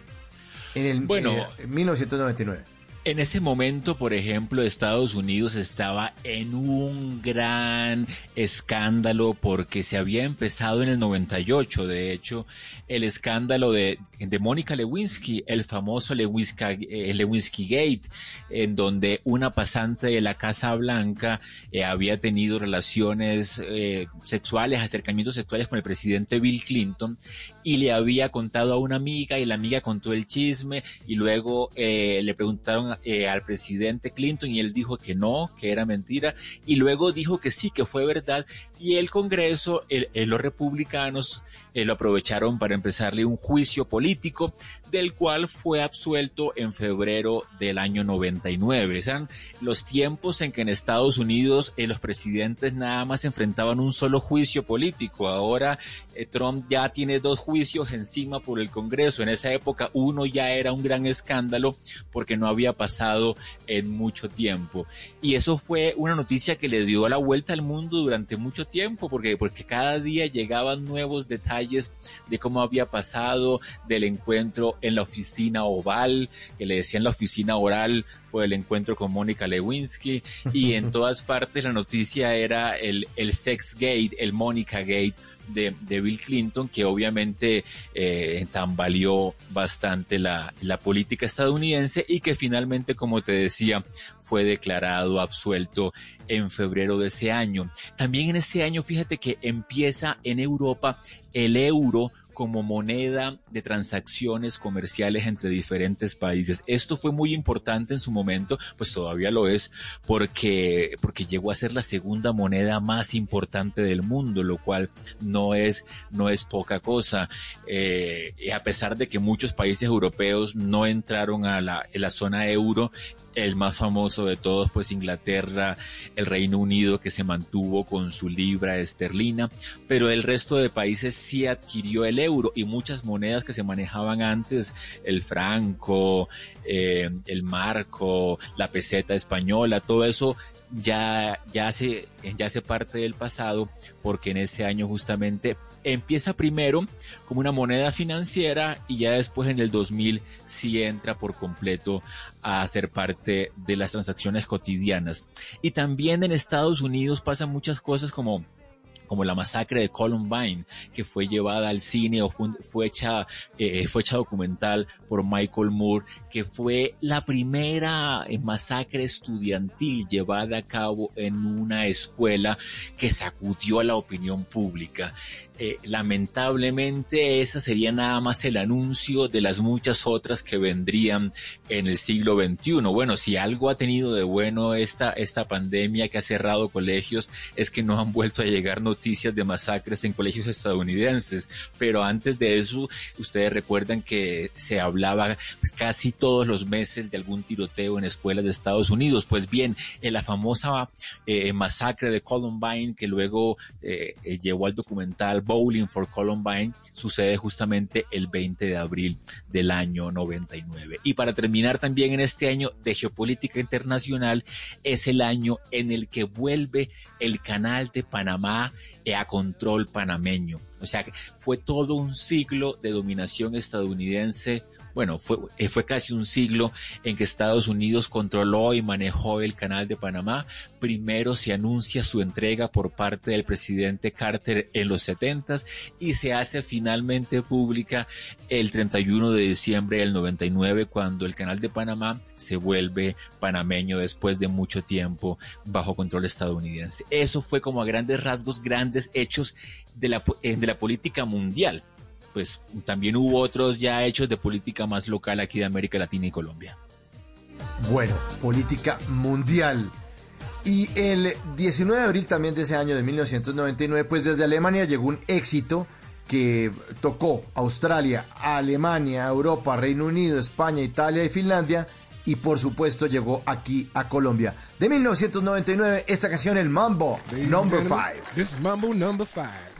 en el Bueno. eh, 1999? En ese momento, por ejemplo, Estados Unidos estaba en un gran escándalo porque se había empezado en el 98, de hecho, el escándalo de, de Mónica Lewinsky, el famoso Lewinsky, eh, Lewinsky Gate, en donde una pasante de la Casa Blanca eh, había tenido relaciones eh, sexuales, acercamientos sexuales con el presidente Bill Clinton y le había contado a una amiga y la amiga contó el chisme y luego eh, le preguntaron eh, al presidente Clinton y él dijo que no, que era mentira y luego dijo que sí, que fue verdad y el Congreso, el- el- los republicanos eh, lo aprovecharon para empezarle un juicio político del cual fue absuelto en febrero del año 99. Eran los tiempos en que en Estados Unidos eh, los presidentes nada más enfrentaban un solo juicio político. Ahora eh, Trump ya tiene dos juicios encima por el Congreso. En esa época uno ya era un gran escándalo porque no había pasado en mucho tiempo. Y eso fue una noticia que le dio la vuelta al mundo durante mucho tiempo porque, porque cada día llegaban nuevos detalles de cómo había pasado del encuentro en la oficina oval, que le decían la oficina oral por el encuentro con Mónica Lewinsky y en todas partes la noticia era el, el sex gate, el Mónica gate de, de Bill Clinton que obviamente eh, tambaleó bastante la, la política estadounidense y que finalmente como te decía fue declarado absuelto en febrero de ese año. También en ese año fíjate que empieza en Europa el euro como moneda de transacciones comerciales entre diferentes países. Esto fue muy importante en su momento, pues todavía lo es, porque, porque llegó a ser la segunda moneda más importante del mundo, lo cual no es, no es poca cosa. Eh, a pesar de que muchos países europeos no entraron a la, en la zona euro, el más famoso de todos, pues Inglaterra, el Reino Unido que se mantuvo con su libra esterlina, pero el resto de países sí adquirió el euro y muchas monedas que se manejaban antes, el franco, eh, el marco, la peseta española, todo eso ya, ya, hace, ya hace parte del pasado porque en ese año justamente empieza primero como una moneda financiera y ya después en el 2000 sí entra por completo a ser parte de las transacciones cotidianas. Y también en Estados Unidos pasan muchas cosas como como la masacre de Columbine, que fue llevada al cine o fue, hecha, eh, fue hecha documental por Michael Moore, que fue la primera eh, masacre estudiantil llevada a cabo en una escuela que sacudió a la opinión pública. Eh, lamentablemente esa sería nada más el anuncio de las muchas otras que vendrían en el siglo XXI. Bueno, si algo ha tenido de bueno esta, esta pandemia que ha cerrado colegios es que no han vuelto a llegar noticias de masacres en colegios estadounidenses. Pero antes de eso, ustedes recuerdan que se hablaba pues, casi todos los meses de algún tiroteo en escuelas de Estados Unidos. Pues bien, en la famosa eh, masacre de Columbine que luego eh, llevó al documental Bowling for Columbine sucede justamente el 20 de abril del año 99. Y para terminar también en este año de geopolítica internacional es el año en el que vuelve el canal de Panamá a control panameño. O sea, fue todo un siglo de dominación estadounidense bueno, fue, fue casi un siglo en que Estados Unidos controló y manejó el canal de Panamá. Primero se anuncia su entrega por parte del presidente Carter en los 70 y se hace finalmente pública el 31 de diciembre del 99 cuando el canal de Panamá se vuelve panameño después de mucho tiempo bajo control estadounidense. Eso fue como a grandes rasgos, grandes hechos de la, de la política mundial. Pues también hubo otros ya hechos de política más local aquí de América Latina y Colombia. Bueno, política mundial. Y el 19 de abril también de ese año de 1999, pues desde Alemania llegó un éxito que tocó Australia, Alemania, Europa, Reino Unido, España, Italia y Finlandia y por supuesto llegó aquí a Colombia. De 1999 esta canción el Mambo Number 5. This is Mambo Number 5.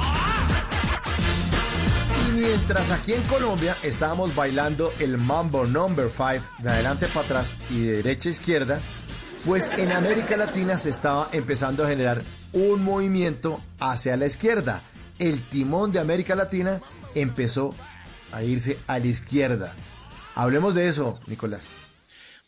Mientras aquí en Colombia estábamos bailando el Mambo Number 5 de adelante para atrás y de derecha a izquierda, pues en América Latina se estaba empezando a generar un movimiento hacia la izquierda. El timón de América Latina empezó a irse a la izquierda. Hablemos de eso, Nicolás.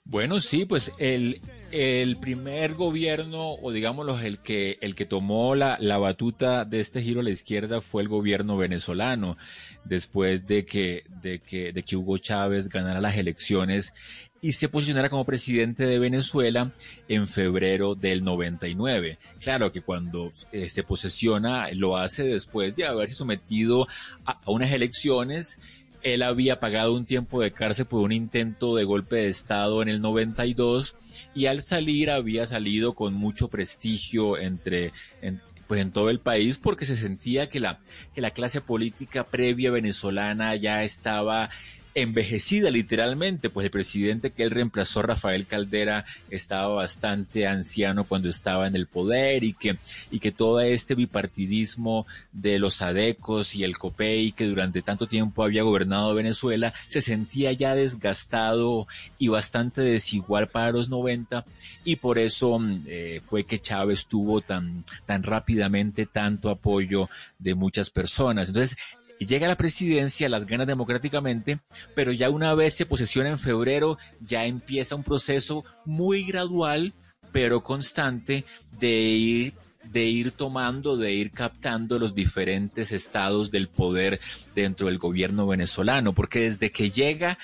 Bueno, sí, pues el, el primer gobierno, o digámoslo, el que, el que tomó la, la batuta de este giro a la izquierda fue el gobierno venezolano, después de que, de que, de que Hugo Chávez ganara las elecciones y se posicionara como presidente de Venezuela en febrero del 99. Claro que cuando eh, se posesiona lo hace después de haberse sometido a, a unas elecciones él había pagado un tiempo de cárcel por un intento de golpe de Estado en el 92 y al salir había salido con mucho prestigio entre... En, pues en todo el país porque se sentía que la, que la clase política previa venezolana ya estaba envejecida literalmente, pues el presidente que él reemplazó, Rafael Caldera, estaba bastante anciano cuando estaba en el poder y que, y que todo este bipartidismo de los adecos y el COPEI que durante tanto tiempo había gobernado Venezuela se sentía ya desgastado y bastante desigual para los 90 y por eso eh, fue que Chávez tuvo tan, tan rápidamente tanto apoyo de muchas personas. Entonces, llega a la presidencia, las gana democráticamente, pero ya una vez se posesiona en febrero, ya empieza un proceso muy gradual, pero constante, de ir de ir tomando, de ir captando los diferentes estados del poder dentro del gobierno venezolano, porque desde que llega,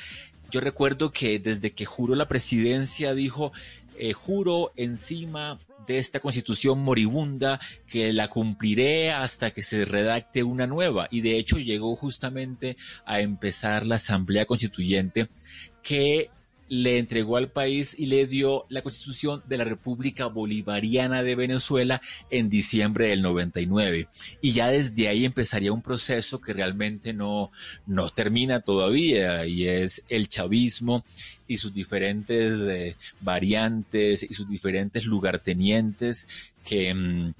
yo recuerdo que desde que juró la presidencia dijo, eh, juro encima de esta constitución moribunda que la cumpliré hasta que se redacte una nueva. Y de hecho llegó justamente a empezar la asamblea constituyente que le entregó al país y le dio la constitución de la República Bolivariana de Venezuela en diciembre del 99. Y ya desde ahí empezaría un proceso que realmente no, no termina todavía y es el chavismo y sus diferentes eh, variantes y sus diferentes lugartenientes que... Mm,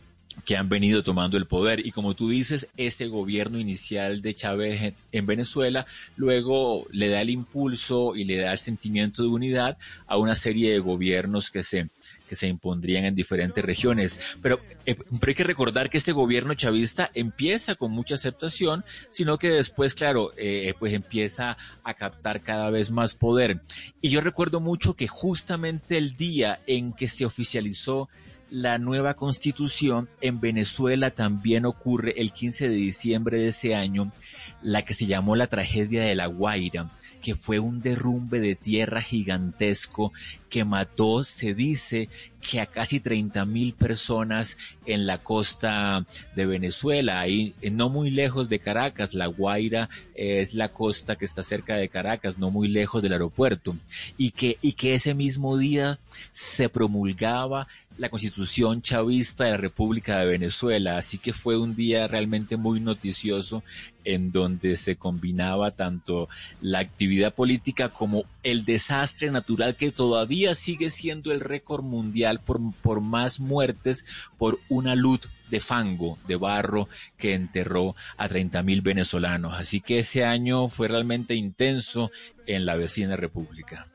que han venido tomando el poder. Y como tú dices, ese gobierno inicial de Chávez en Venezuela luego le da el impulso y le da el sentimiento de unidad a una serie de gobiernos que se, que se impondrían en diferentes regiones. Pero, eh, hay que recordar que este gobierno chavista empieza con mucha aceptación, sino que después, claro, eh, pues empieza a captar cada vez más poder. Y yo recuerdo mucho que justamente el día en que se oficializó la nueva constitución en Venezuela también ocurre el 15 de diciembre de ese año, la que se llamó la tragedia de La Guaira, que fue un derrumbe de tierra gigantesco que mató, se dice, que a casi 30 mil personas en la costa de Venezuela, ahí eh, no muy lejos de Caracas, La Guaira es la costa que está cerca de Caracas, no muy lejos del aeropuerto, y que, y que ese mismo día se promulgaba la constitución chavista de la República de Venezuela, así que fue un día realmente muy noticioso en donde se combinaba tanto la actividad política como el desastre natural que todavía sigue siendo el récord mundial por, por más muertes por una luz de fango, de barro, que enterró a 30 mil venezolanos. Así que ese año fue realmente intenso en la vecina república.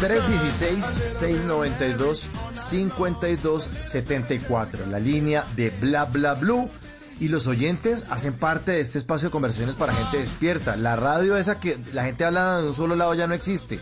316-692-5274, la línea de Bla Bla Blue. Y los oyentes hacen parte de este espacio de conversaciones para gente despierta. La radio esa que la gente habla de un solo lado ya no existe.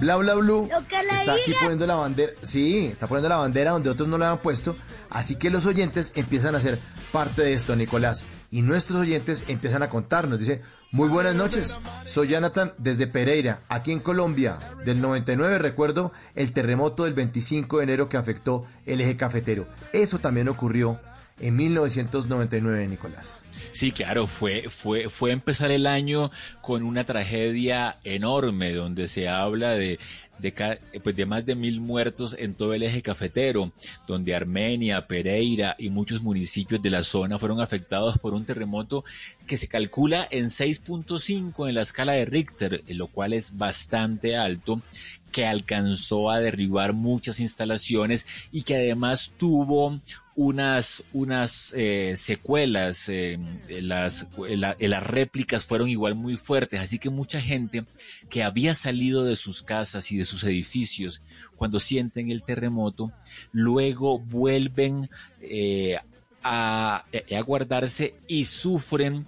Bla Bla Blue está aquí poniendo la bandera. Sí, está poniendo la bandera donde otros no la han puesto. Así que los oyentes empiezan a ser parte de esto, Nicolás. Y nuestros oyentes empiezan a contarnos. Dice, muy buenas noches. Soy Jonathan desde Pereira, aquí en Colombia. Del 99 recuerdo el terremoto del 25 de enero que afectó el eje cafetero. Eso también ocurrió en 1999, Nicolás. Sí, claro, fue, fue, fue empezar el año con una tragedia enorme donde se habla de, de, pues de más de mil muertos en todo el eje cafetero, donde Armenia, Pereira y muchos municipios de la zona fueron afectados por un terremoto que se calcula en 6.5 en la escala de Richter, lo cual es bastante alto, que alcanzó a derribar muchas instalaciones y que además tuvo unas, unas eh, secuelas, eh, las, las réplicas fueron igual muy fuertes, así que mucha gente que había salido de sus casas y de sus edificios cuando sienten el terremoto, luego vuelven eh, a, a guardarse y sufren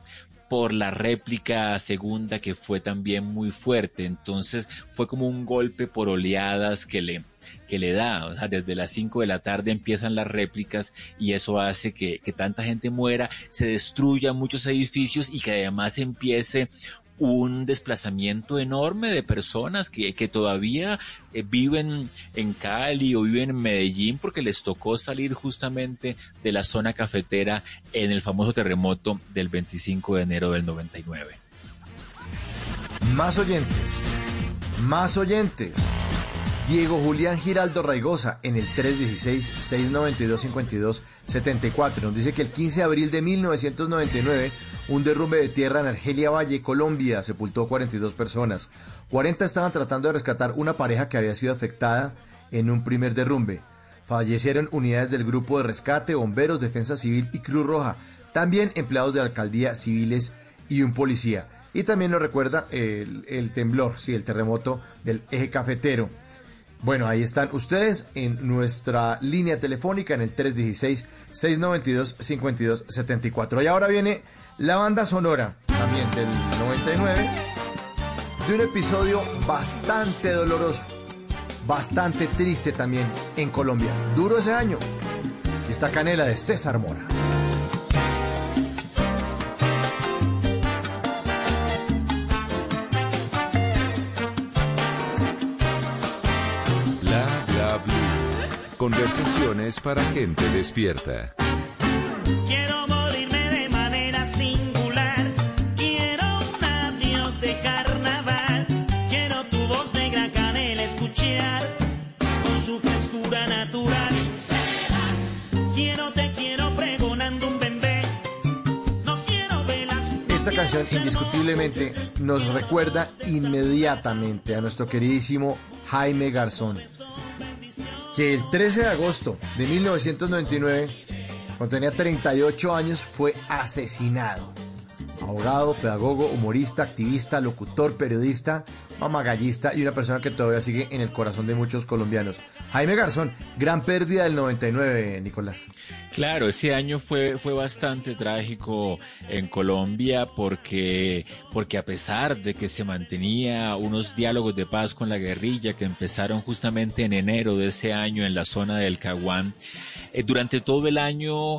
por la réplica segunda que fue también muy fuerte. Entonces fue como un golpe por oleadas que le, que le da. O sea, desde las 5 de la tarde empiezan las réplicas y eso hace que, que tanta gente muera, se destruyan muchos edificios y que además empiece un desplazamiento enorme de personas que, que todavía eh, viven en Cali o viven en Medellín porque les tocó salir justamente de la zona cafetera en el famoso terremoto del 25 de enero del 99. Más oyentes, más oyentes. Diego Julián Giraldo Raigosa en el 316-692-5274 nos dice que el 15 de abril de 1999 un derrumbe de tierra en Argelia Valle, Colombia, sepultó 42 personas. 40 estaban tratando de rescatar una pareja que había sido afectada en un primer derrumbe. Fallecieron unidades del Grupo de Rescate, Bomberos, Defensa Civil y Cruz Roja. También empleados de alcaldía civiles y un policía. Y también nos recuerda el, el temblor, sí, el terremoto del eje cafetero. Bueno, ahí están ustedes en nuestra línea telefónica en el 316-692-5274. Y ahora viene la banda sonora, también del 99, de un episodio bastante doloroso, bastante triste también en Colombia. Duro ese año. Esta canela de César Mora. Bla bla blue. Conversaciones para gente despierta. Quiero Esta canción indiscutiblemente nos recuerda inmediatamente a nuestro queridísimo Jaime Garzón, que el 13 de agosto de 1999, cuando tenía 38 años, fue asesinado. Abogado, pedagogo, humorista, activista, locutor, periodista, mamagallista y una persona que todavía sigue en el corazón de muchos colombianos. Jaime Garzón, gran pérdida del 99, Nicolás. Claro, ese año fue, fue bastante trágico en Colombia porque, porque a pesar de que se mantenía unos diálogos de paz con la guerrilla que empezaron justamente en enero de ese año en la zona del Caguán, eh, durante todo el año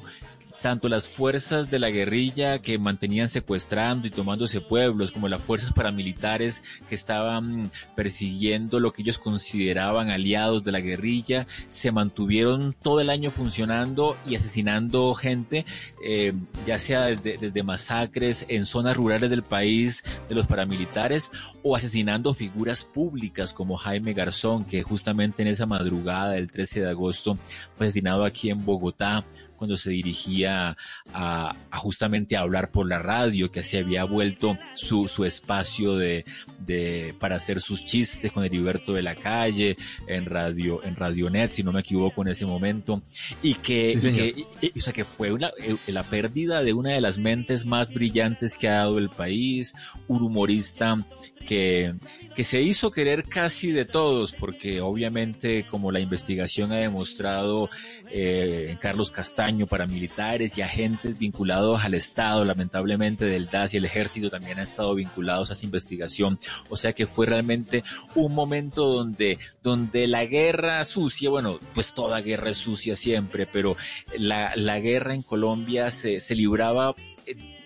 tanto las fuerzas de la guerrilla que mantenían secuestrando y tomándose pueblos, como las fuerzas paramilitares que estaban persiguiendo lo que ellos consideraban aliados de la guerrilla, se mantuvieron todo el año funcionando y asesinando gente, eh, ya sea desde, desde masacres en zonas rurales del país de los paramilitares o asesinando figuras públicas como Jaime Garzón, que justamente en esa madrugada del 13 de agosto fue asesinado aquí en Bogotá cuando se dirigía a, a justamente a hablar por la radio, que se había vuelto su, su espacio de, de, para hacer sus chistes con Heriberto de la Calle en radio, en Radionet, si no me equivoco en ese momento, y que, Sí, y señor. que y- y- o sea, que fue una, la pérdida de una de las mentes más brillantes que ha dado el país, un humorista que, que se hizo querer casi de todos, porque obviamente como la investigación ha demostrado, eh, Carlos Castaño, paramilitares y agentes vinculados al Estado, lamentablemente del DAS y el ejército también han estado vinculados a esa investigación. O sea que fue realmente un momento donde, donde la guerra sucia, bueno, pues toda guerra es sucia siempre, pero la, la guerra en Colombia se, se libraba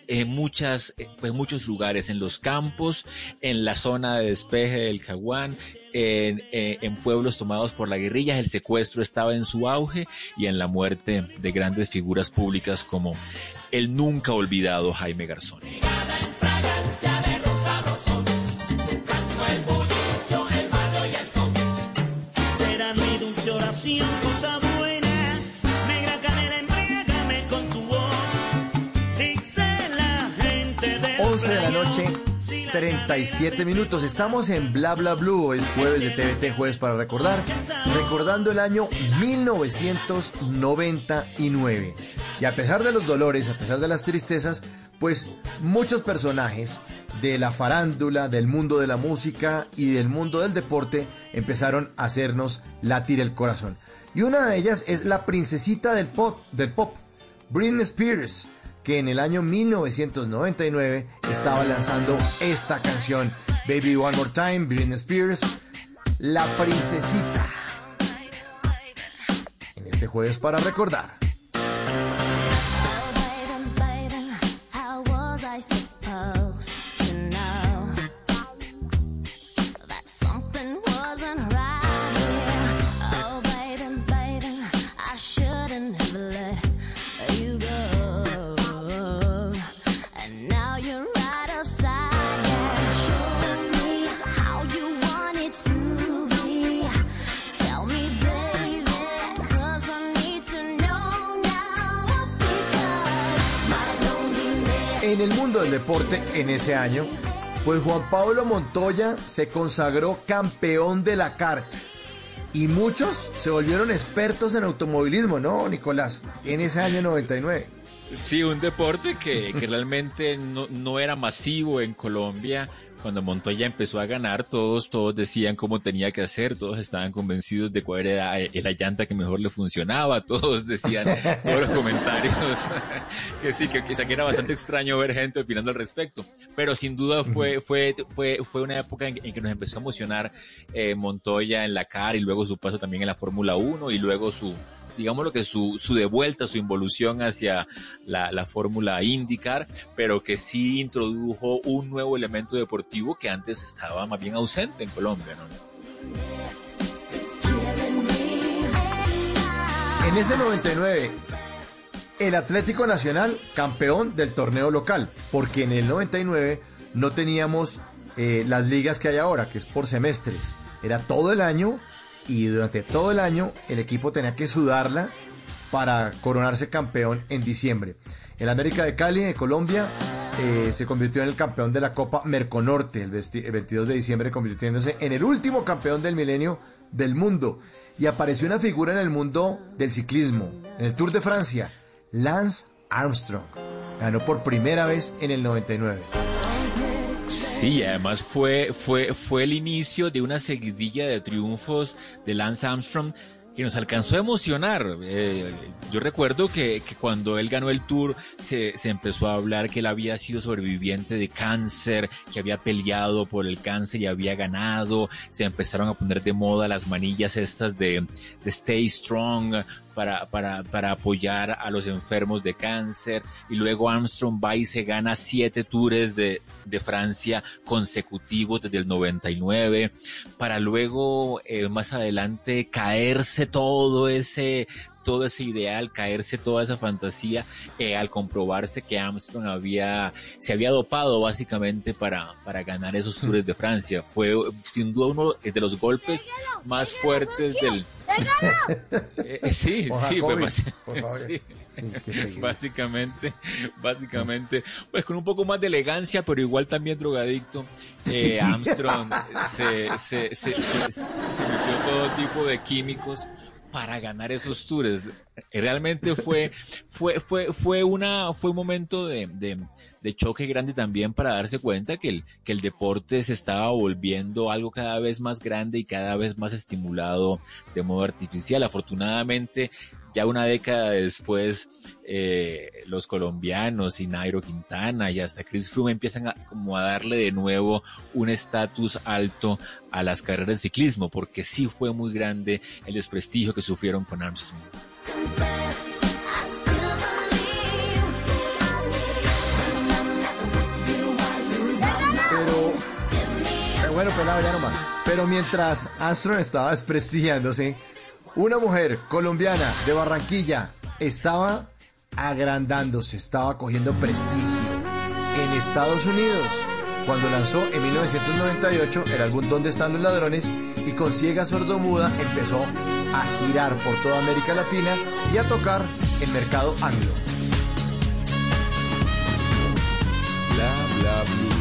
en muchas, en muchos lugares, en los campos, en la zona de despeje del Caguán, en, en- en pueblos tomados por la guerrilla, el secuestro estaba en su auge y en la muerte de grandes figuras públicas como el nunca olvidado Jaime Garzón. 37 minutos. Estamos en Bla Bla Blue, el jueves de TVT, jueves para recordar, recordando el año 1999. Y a pesar de los dolores, a pesar de las tristezas, pues muchos personajes de la farándula, del mundo de la música y del mundo del deporte empezaron a hacernos latir el corazón. Y una de ellas es la princesita del pop, del pop Britney Spears, que en el año 1999 estaba lanzando esta canción, Baby One More Time, Britney Spears, La Princesita. En este jueves para recordar. El mundo del deporte en ese año, pues Juan Pablo Montoya se consagró campeón de la kart. Y muchos se volvieron expertos en automovilismo, ¿no, Nicolás? En ese año 99. Sí, un deporte que, que realmente no, no era masivo en Colombia. Cuando Montoya empezó a ganar, todos, todos decían cómo tenía que hacer, todos estaban convencidos de cuál era la llanta que mejor le funcionaba, todos decían, todos los comentarios, que sí, que, quizá que era bastante extraño ver gente opinando al respecto. Pero sin duda fue, fue, fue, fue una época en, en que nos empezó a emocionar eh, Montoya en la CAR y luego su paso también en la Fórmula 1 y luego su, digamos lo que su, su de vuelta, su involución hacia la, la fórmula IndyCar, pero que sí introdujo un nuevo elemento deportivo que antes estaba más bien ausente en Colombia. En ese 99, el Atlético Nacional campeón del torneo local, porque en el 99 no teníamos eh, las ligas que hay ahora, que es por semestres. Era todo el año y durante todo el año el equipo tenía que sudarla para coronarse campeón en diciembre. El América de Cali, de Colombia, eh, se convirtió en el campeón de la Copa Merconorte el, vesti- el 22 de diciembre, convirtiéndose en el último campeón del milenio del mundo. Y apareció una figura en el mundo del ciclismo, en el Tour de Francia, Lance Armstrong. Ganó por primera vez en el 99. Sí, además fue, fue, fue el inicio de una seguidilla de triunfos de Lance Armstrong que nos alcanzó a emocionar. Eh, yo recuerdo que, que cuando él ganó el tour se, se empezó a hablar que él había sido sobreviviente de cáncer, que había peleado por el cáncer y había ganado. Se empezaron a poner de moda las manillas estas de Stay Strong para, para, para apoyar a los enfermos de cáncer. Y luego Armstrong va y se gana siete tours de, de Francia consecutivos desde el 99, para luego eh, más adelante caerse todo ese todo ese ideal, caerse toda esa fantasía eh, al comprobarse que Armstrong había, se había dopado básicamente para, para ganar esos tours de Francia. Fue sin duda uno de los golpes más fuertes del... Eh, eh, sí, sí, pues, básicamente, básicamente, pues con un poco más de elegancia, pero igual también drogadicto, eh, Armstrong se, se, se, se- se metió todo tipo de químicos para ganar esos tours. Realmente fue, fue, fue, fue una, fue un momento de, de, de choque grande también para darse cuenta que el, que el deporte se estaba volviendo algo cada vez más grande y cada vez más estimulado de modo artificial. Afortunadamente, ya una década después, eh, los colombianos y Nairo Quintana y hasta Chris Froome empiezan a, como a darle de nuevo un estatus alto a las carreras de ciclismo, porque sí fue muy grande el desprestigio que sufrieron con Armstrong. Bueno, pelado, ya nomás. Pero mientras Armstrong estaba desprestigiándose, una mujer colombiana de Barranquilla estaba agrandándose, estaba cogiendo prestigio en Estados Unidos cuando lanzó en 1998 el álbum ¿Dónde están los ladrones? y con ciega sordomuda empezó a girar por toda América Latina y a tocar el mercado anglo. Bla bla blue.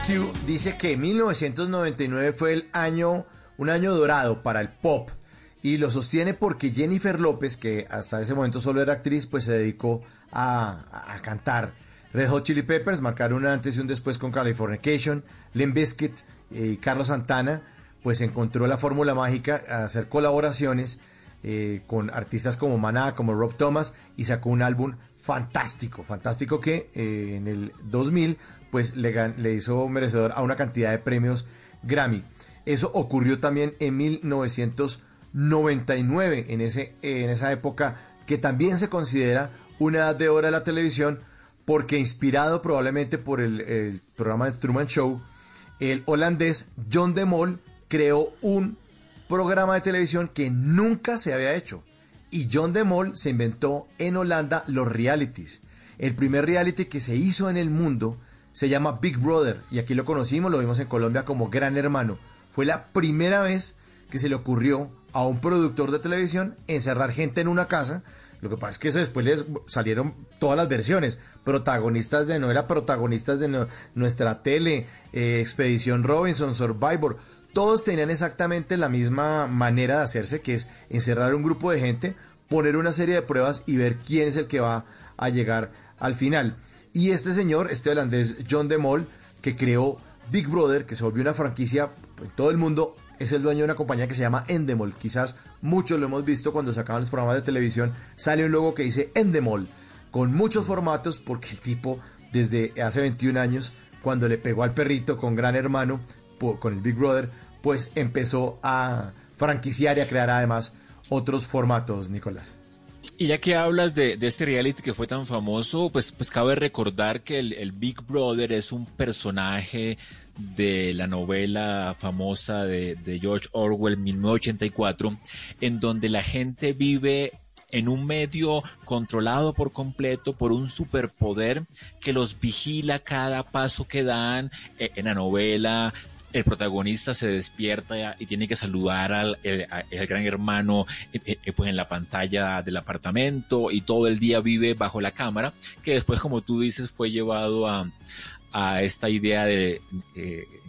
GQ dice que 1999 fue el año, un año dorado para el pop y lo sostiene porque Jennifer López, que hasta ese momento solo era actriz, pues se dedicó a, cantar. Red Hot Chili Peppers marcaron un antes y un después con Californication, Limp Bizkit y Carlos Santana, pues encontró la fórmula mágica a hacer colaboraciones eh, con artistas como Maná, como Rob Thomas y sacó un álbum fantástico, fantástico que eh, en el 2000 pues le, le hizo merecedor a una cantidad de premios Grammy. Eso ocurrió también en 1999, en, ese, en esa época que también se considera una edad de oro de la televisión porque inspirado probablemente por el, el programa de Truman Show, el holandés John de Mol creó un programa de televisión que nunca se había hecho. Y John de Mol se inventó en Holanda los realities. El primer reality que se hizo en el mundo se llama Big Brother. Y aquí lo conocimos, lo vimos en Colombia como Gran Hermano. Fue la primera vez que se le ocurrió a un productor de televisión encerrar gente en una casa. Lo que pasa es que después les salieron todas las versiones. Protagonistas de novela, protagonistas de nuestra tele, eh, Expedición Robinson, Survivor. Todos tenían exactamente la misma manera de hacerse, que es encerrar un grupo de gente, poner una serie de pruebas y ver quién es el que va a llegar al final. Y este señor, este holandés John de Mol, que creó Big Brother, que se volvió una franquicia en todo el mundo, es el dueño de una compañía que se llama Endemol. Quizás muchos lo hemos visto cuando sacaban los programas de televisión. Sale un logo que dice Endemol, con muchos formatos, porque el tipo, desde hace 21 años, cuando le pegó al perrito con Gran Hermano, con el Big Brother, pues empezó a franquiciar y a crear además otros formatos, Nicolás. Y ya que hablas de, este reality que fue tan famoso, pues, pues cabe recordar que el, el Big Brother es un personaje de la novela famosa de, de George Orwell 1984, en donde la gente vive en un medio controlado por completo por un superpoder que los vigila cada paso que dan Eh, en la novela. El protagonista se despierta y tiene que saludar al, el- gran hermano eh, eh, pues en la pantalla del apartamento y todo el día vive bajo la cámara, que después, como tú dices, fue llevado a, a esta idea de,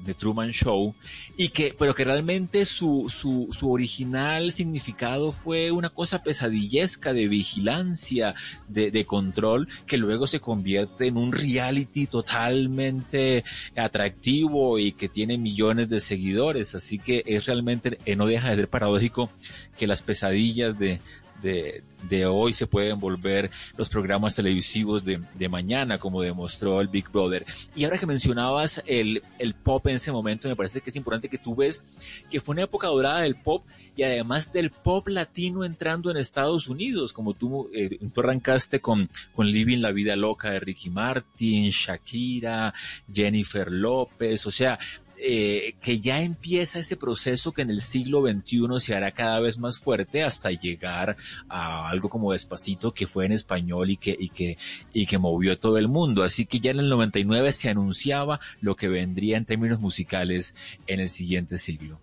de Truman Show y que pero que realmente su, su, su original significado fue una cosa pesadillesca de vigilancia de, de control que luego se convierte en un reality totalmente atractivo y que tiene millones de seguidores. Así que es realmente eh, no deja de ser paradójico que las pesadillas de, de, de hoy se pueden volver los programas televisivos de, de, mañana, como demostró el Big Brother. Y ahora que mencionabas el, el pop en ese momento, me parece que es importante que tú ves que fue una época dorada del pop y además del pop latino entrando en Estados Unidos, como tú, eh, tú arrancaste con, con Living la Vida Loca de Ricky Martin, Shakira, Jennifer López, o sea, eh, que ya empieza ese proceso que en el siglo XXI se hará cada vez más fuerte hasta llegar a algo como Despacito que fue en español y que, y que, y que movió todo el mundo. Así que ya en el 99 se anunciaba lo que vendría en términos musicales en el siguiente siglo.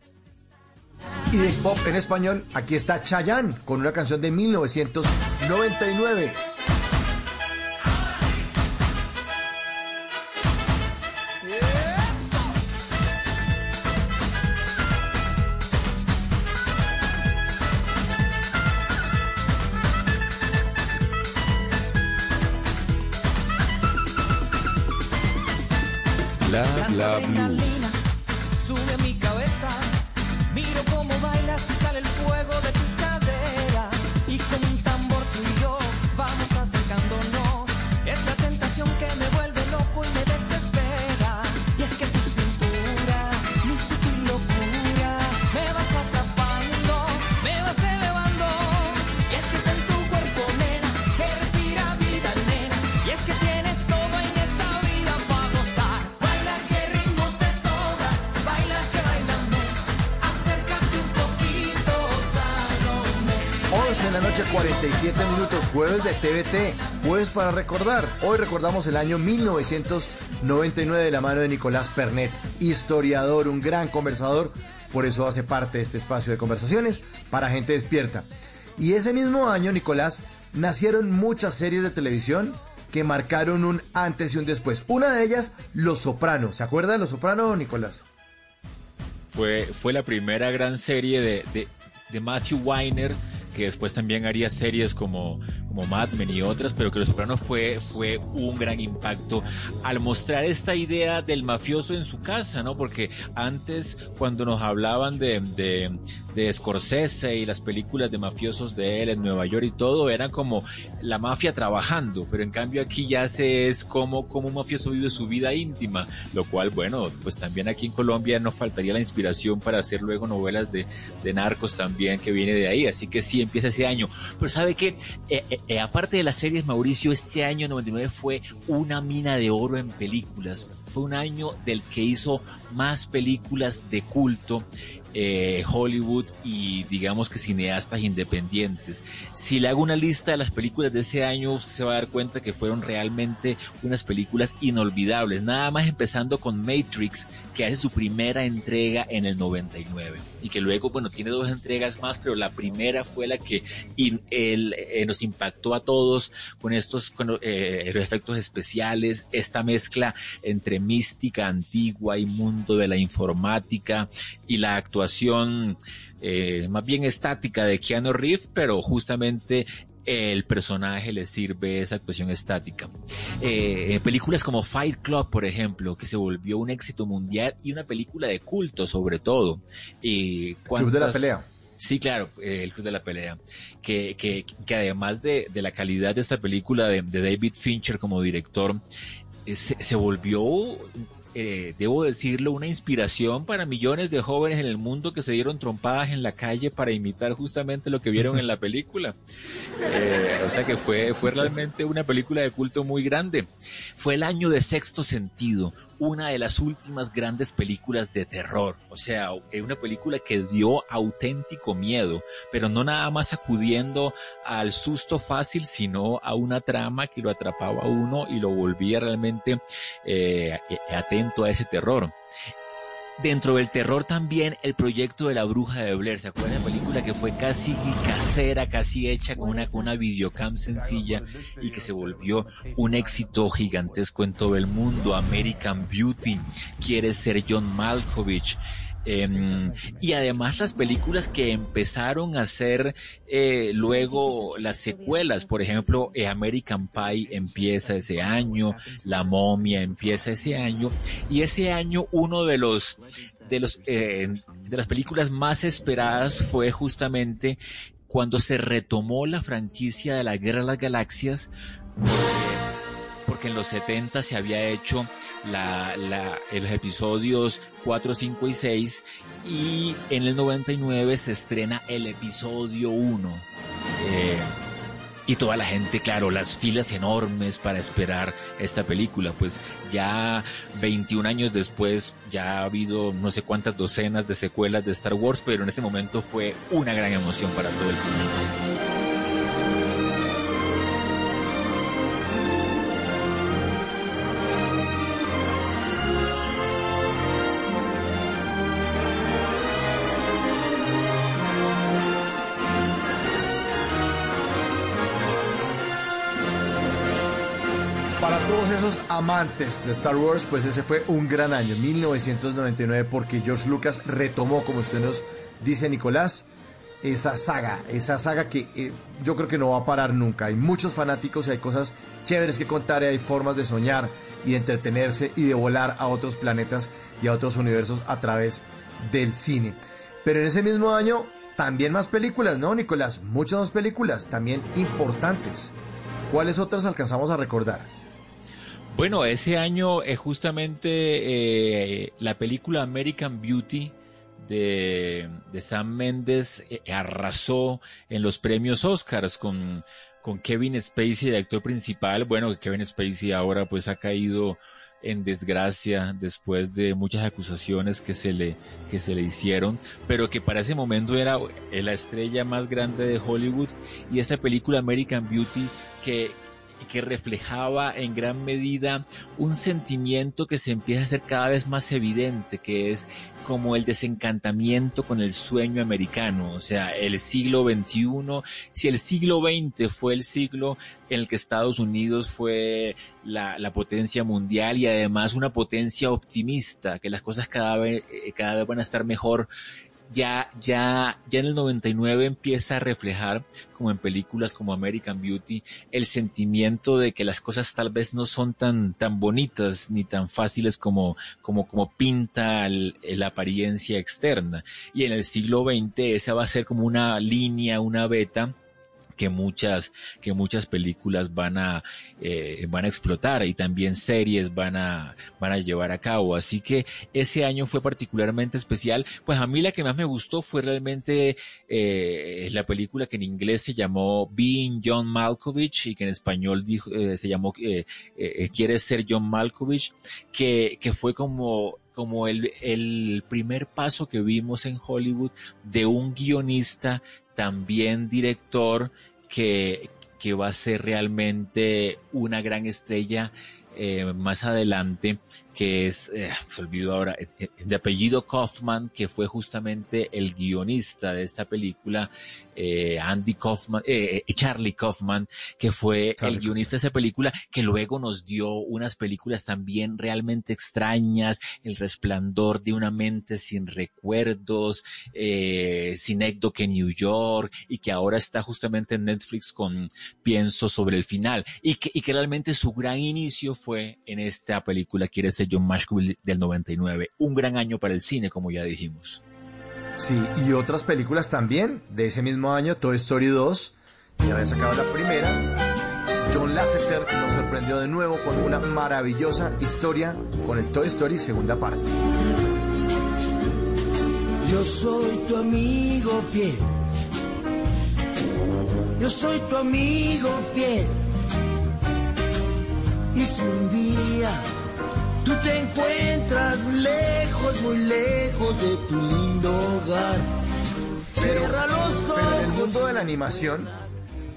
Y de pop en español, aquí está Chayanne con una canción de 1999. Blue. Jueves de TVT, jueves para recordar. Hoy recordamos el año 1999 de la mano de Nicolás Pernet, historiador, un gran conversador, por eso hace parte de este espacio de conversaciones para gente despierta. Y ese mismo año, Nicolás, nacieron muchas series de televisión que marcaron un antes y un después. Una de ellas, Los Sopranos. ¿Se acuerda de Los Sopranos, Nicolás? Fue, fue la primera gran serie de, de Matthew Weiner que después también haría series como, como Mad Men y otras, pero que Los Sopranos fue, fue un gran impacto al mostrar esta idea del mafioso en su casa, ¿no? Porque antes, cuando nos hablaban de, de, de Scorsese y las películas de mafiosos de él en Nueva York y todo, eran como la mafia trabajando, pero en cambio aquí ya se es como, como un mafioso vive su vida íntima, lo cual, bueno, pues también aquí en Colombia no faltaría la inspiración para hacer luego novelas de, de narcos también que viene de ahí, así que sí empieza ese año. Pero sabe que, eh, eh, aparte de las series, Mauricio, este año 99 fue una mina de oro en películas. Fue un año del que hizo más películas de culto eh, Hollywood y digamos que cineastas independientes. Si le hago una lista de las películas de ese año, se va a dar cuenta que fueron realmente unas películas inolvidables. Nada más empezando con Matrix, que hace su primera entrega en el 99 y que luego, bueno, tiene dos entregas más, pero la primera fue la que eh, nos impactó a todos con estos eh, efectos especiales, esta mezcla entre mística antigua y mundo de la informática y la actuación eh, más bien estática de Keanu Reeves, pero justamente el personaje le sirve esa actuación estática. Eh, películas como Fight Club, por ejemplo, que se volvió un éxito mundial y una película de culto sobre todo. Eh, Club de la pelea. Sí, claro, eh, el Club de la Pelea. Que, que, que además de, de, la calidad de esta película de, de David Fincher como director, se, se, volvió eh, debo decirlo, una inspiración para millones de jóvenes en el mundo que se dieron trompadas en la calle para imitar justamente lo que vieron en la película. Eh, o sea que fue, fue realmente una película de culto muy grande. Fue el año de Sexto Sentido, una de las últimas grandes películas de terror. O sea, una película que dio auténtico miedo, pero no nada más acudiendo al susto fácil, sino a una trama que lo atrapaba a uno y lo volvía realmente eh, atento a ese terror. Dentro del terror también el proyecto de la bruja de Blair, ¿se acuerdan de la película que fue casi casera, casi hecha con una, videocam sencilla y que se volvió un éxito gigantesco en todo el mundo? American Beauty, quiere ser John Malkovich. Eh, y además las películas que empezaron a hacer eh, luego las secuelas, por ejemplo, eh, American Pie empieza ese año, La momia empieza ese año, y ese año uno de los de los eh, de las películas más esperadas fue justamente cuando se retomó la franquicia de la Guerra de las Galaxias en los 70 se había hecho los episodios 4, 5 y 6 y en el 99 se estrena el episodio 1. Eh, y toda la gente, claro, las filas enormes para esperar esta película, pues ya 21 años después ya ha habido no sé cuántas docenas de secuelas de Star Wars, pero en ese momento fue una gran emoción para todo el público. Amantes de Star Wars, pues ese fue un gran año, 1999, porque George Lucas retomó, como usted nos dice, Nicolás, esa saga, esa saga que eh, yo creo que no va a parar nunca. Hay muchos fanáticos y hay cosas chéveres que contar y hay formas de soñar y de entretenerse y de volar a otros planetas y a otros universos a través del cine. Pero en ese mismo año, también más películas, ¿no, Nicolás? Muchas más películas, también importantes. ¿Cuáles otras alcanzamos a recordar? Bueno, ese año es justamente eh, la película American Beauty de, de Sam Mendes eh, arrasó en los premios Oscars con, con Kevin Spacey de actor principal. Bueno, Kevin Spacey ahora pues ha caído en desgracia después de muchas acusaciones que se le que se le hicieron, pero que para ese momento era la estrella más grande de Hollywood y esta película American Beauty que que reflejaba en gran medida un sentimiento que se empieza a hacer cada vez más evidente, que es como el desencantamiento con el sueño americano, o sea, el siglo XXI, si el siglo XX fue el siglo en el que Estados Unidos fue la, la potencia mundial y además una potencia optimista, que las cosas cada vez, eh, cada vez van a estar mejor, ya, ya, ya en el 99 empieza a reflejar, como en películas como American Beauty, el sentimiento de que las cosas tal vez no son tan, tan bonitas ni tan fáciles como, como, como pinta el- la apariencia externa. Y en el siglo XX esa va a ser como una línea, una beta que muchas que muchas películas van a eh, van a explotar y también series van a van a llevar a cabo. Así que ese año fue particularmente especial. Pues a mí la que más me gustó fue realmente eh, la película que en inglés se llamó Being John Malkovich y que en español eh, se llamó Quieres ser John Malkovich que que fue como como el, el primer paso que vimos en Hollywood de un guionista, también director, que, que va a ser realmente una gran estrella eh, más adelante, que es, eh, se olvidó ahora, eh, eh, de apellido Kaufman, que fue justamente el guionista de esta película, eh, Andy Kaufman, eh, eh, Charlie Kaufman, que fue el guionista de esa película, que luego nos dio unas películas también realmente extrañas, El resplandor de una mente sin recuerdos, eh, Synecdoche New York, y que ahora está justamente en Netflix con Pienso sobre el final, y que, y que realmente su gran inicio fue en esta película, quiere ser John Malkovich del 99, un gran año para el cine, como ya dijimos. Sí, y otras películas también de ese mismo año, Toy Story 2, ya había sacado la primera. John Lasseter nos sorprendió de nuevo con una maravillosa historia con el Toy Story segunda parte. Yo soy tu amigo fiel. Yo soy tu amigo fiel. Y si un día tú te encuentras lejos, muy lejos de tu lindo hogar, cierra los Pero en el mundo de la animación,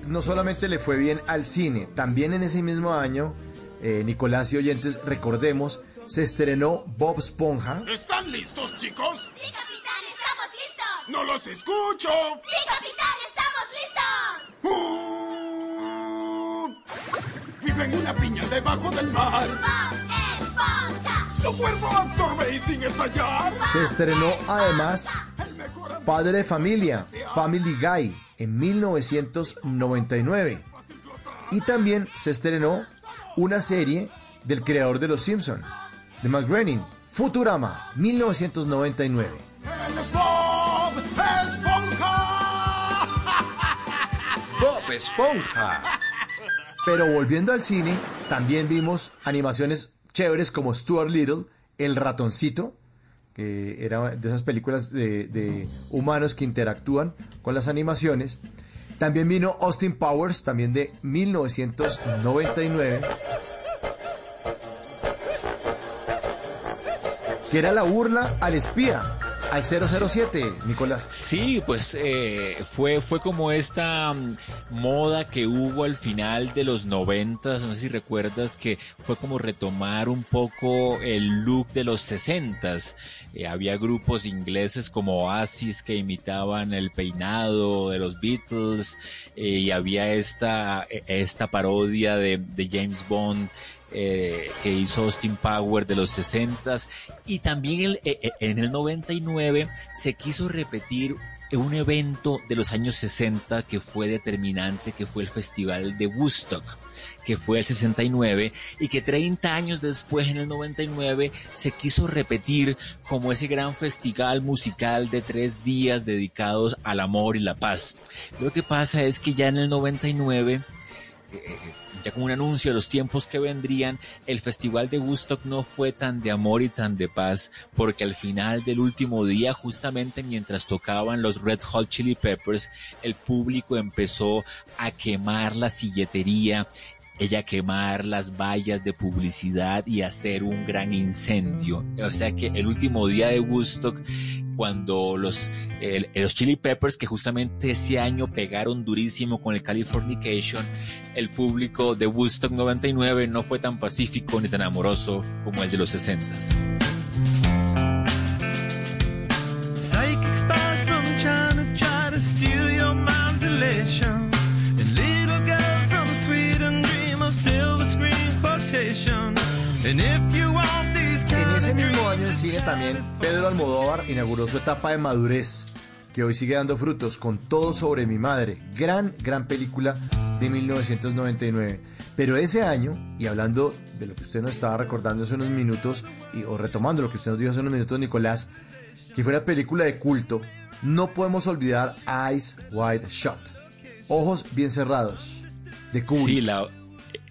no solamente le fue bien al cine, también en ese mismo año, eh, Nicolás y oyentes, recordemos se estrenó Bob Esponja. ¿Están listos, chicos? Sí, capitán, estamos listos. No los escucho. Sí, capitán, estamos listos. Vive en una piña debajo del mar. Su cuerpo absorbe y sin estallar. Se estrenó además Padre de Familia, Family Guy, en 1999. Y también se estrenó una serie del creador de Los Simpson, de Matt Groening, Futurama, 1999. ¡Él es Bob Esponja! Bob Esponja. Pero volviendo al cine, también vimos animaciones chéveres como Stuart Little, El ratoncito, que era de esas películas de, de humanos que interactúan con las animaciones. También vino Austin Powers, también de 1999. Que era la burla al espía, al 007, Nicolás. Sí, pues eh, fue, fue como esta mm, moda que hubo al final de los noventas, no sé si recuerdas que fue como retomar un poco el look de los sesentas. Eh, había grupos ingleses como Oasis que imitaban el peinado de los Beatles eh, y había esta, eh, esta parodia de James Bond eh, que hizo Austin Power de los 60 y también el- eh, eh, en el 99 se quiso repetir un evento de los años 60 que fue determinante, que fue el Festival de Woodstock que fue el 69 y que 30 años después en el 99 se quiso repetir como ese gran festival musical de tres días dedicados al amor y la paz. Lo que pasa es que ya en el 99 eh, ya como un anuncio de los tiempos que vendrían, el festival de Woodstock no fue tan de amor y tan de paz, porque al final del último día, justamente mientras tocaban los Red Hot Chili Peppers, el público empezó a quemar la silletería ella quemar las vallas de publicidad y hacer un gran incendio. O sea que el último día de Woodstock, cuando los, los Chili Peppers, que justamente ese año pegaron durísimo con el Californication, el público de Woodstock 99 no fue tan pacífico ni tan amoroso como el de los 60s. Psychic from China try to steal your. En ese mismo año en cine también, Pedro Almodóvar inauguró su etapa de madurez, que hoy sigue dando frutos, con Todo sobre mi madre. Gran, gran película de 1999. Pero ese año, y hablando de lo que usted nos estaba recordando hace unos minutos, y, o retomando lo que usted nos dijo hace unos minutos, Nicolás, que fue una película de culto, no podemos olvidar Eyes Wide Shut. Ojos bien cerrados. De Kubrick. Sí, la,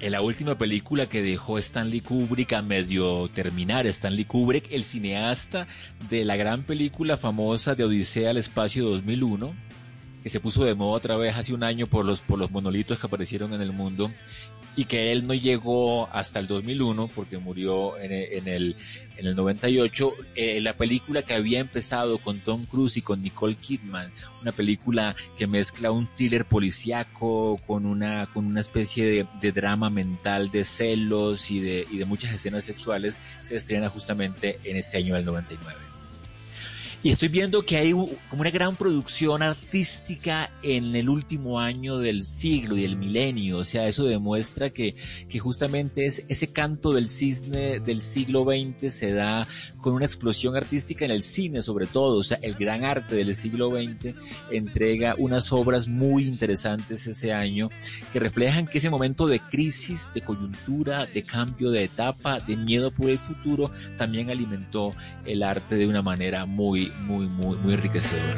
eh, la última película que dejó Stanley Kubrick a medio terminar. Stanley Kubrick, el cineasta de la gran película famosa de Odisea al Espacio 2001, que se puso de moda otra vez hace un año por los, por los monolitos que aparecieron en el mundo y que él no llegó hasta el 2001 porque murió en el, en el, en el 98. Eh, la película que había empezado con Tom Cruise y con Nicole Kidman, una película que mezcla un thriller policíaco con una, con una especie de, de drama mental de celos y de, y de muchas escenas sexuales, se estrena justamente en ese año del 99. Y estoy viendo que hay como una gran producción artística en el último año del siglo y del milenio. O sea, eso demuestra que, que justamente es ese canto del cisne del siglo XX se da con una explosión artística en el cine, sobre todo. O sea, el gran arte del siglo XX entrega unas obras muy interesantes ese año que reflejan que ese momento de crisis, de coyuntura, de cambio de etapa, de miedo por el futuro, también alimentó el arte de una manera muy, muy, muy, muy enriquecedora.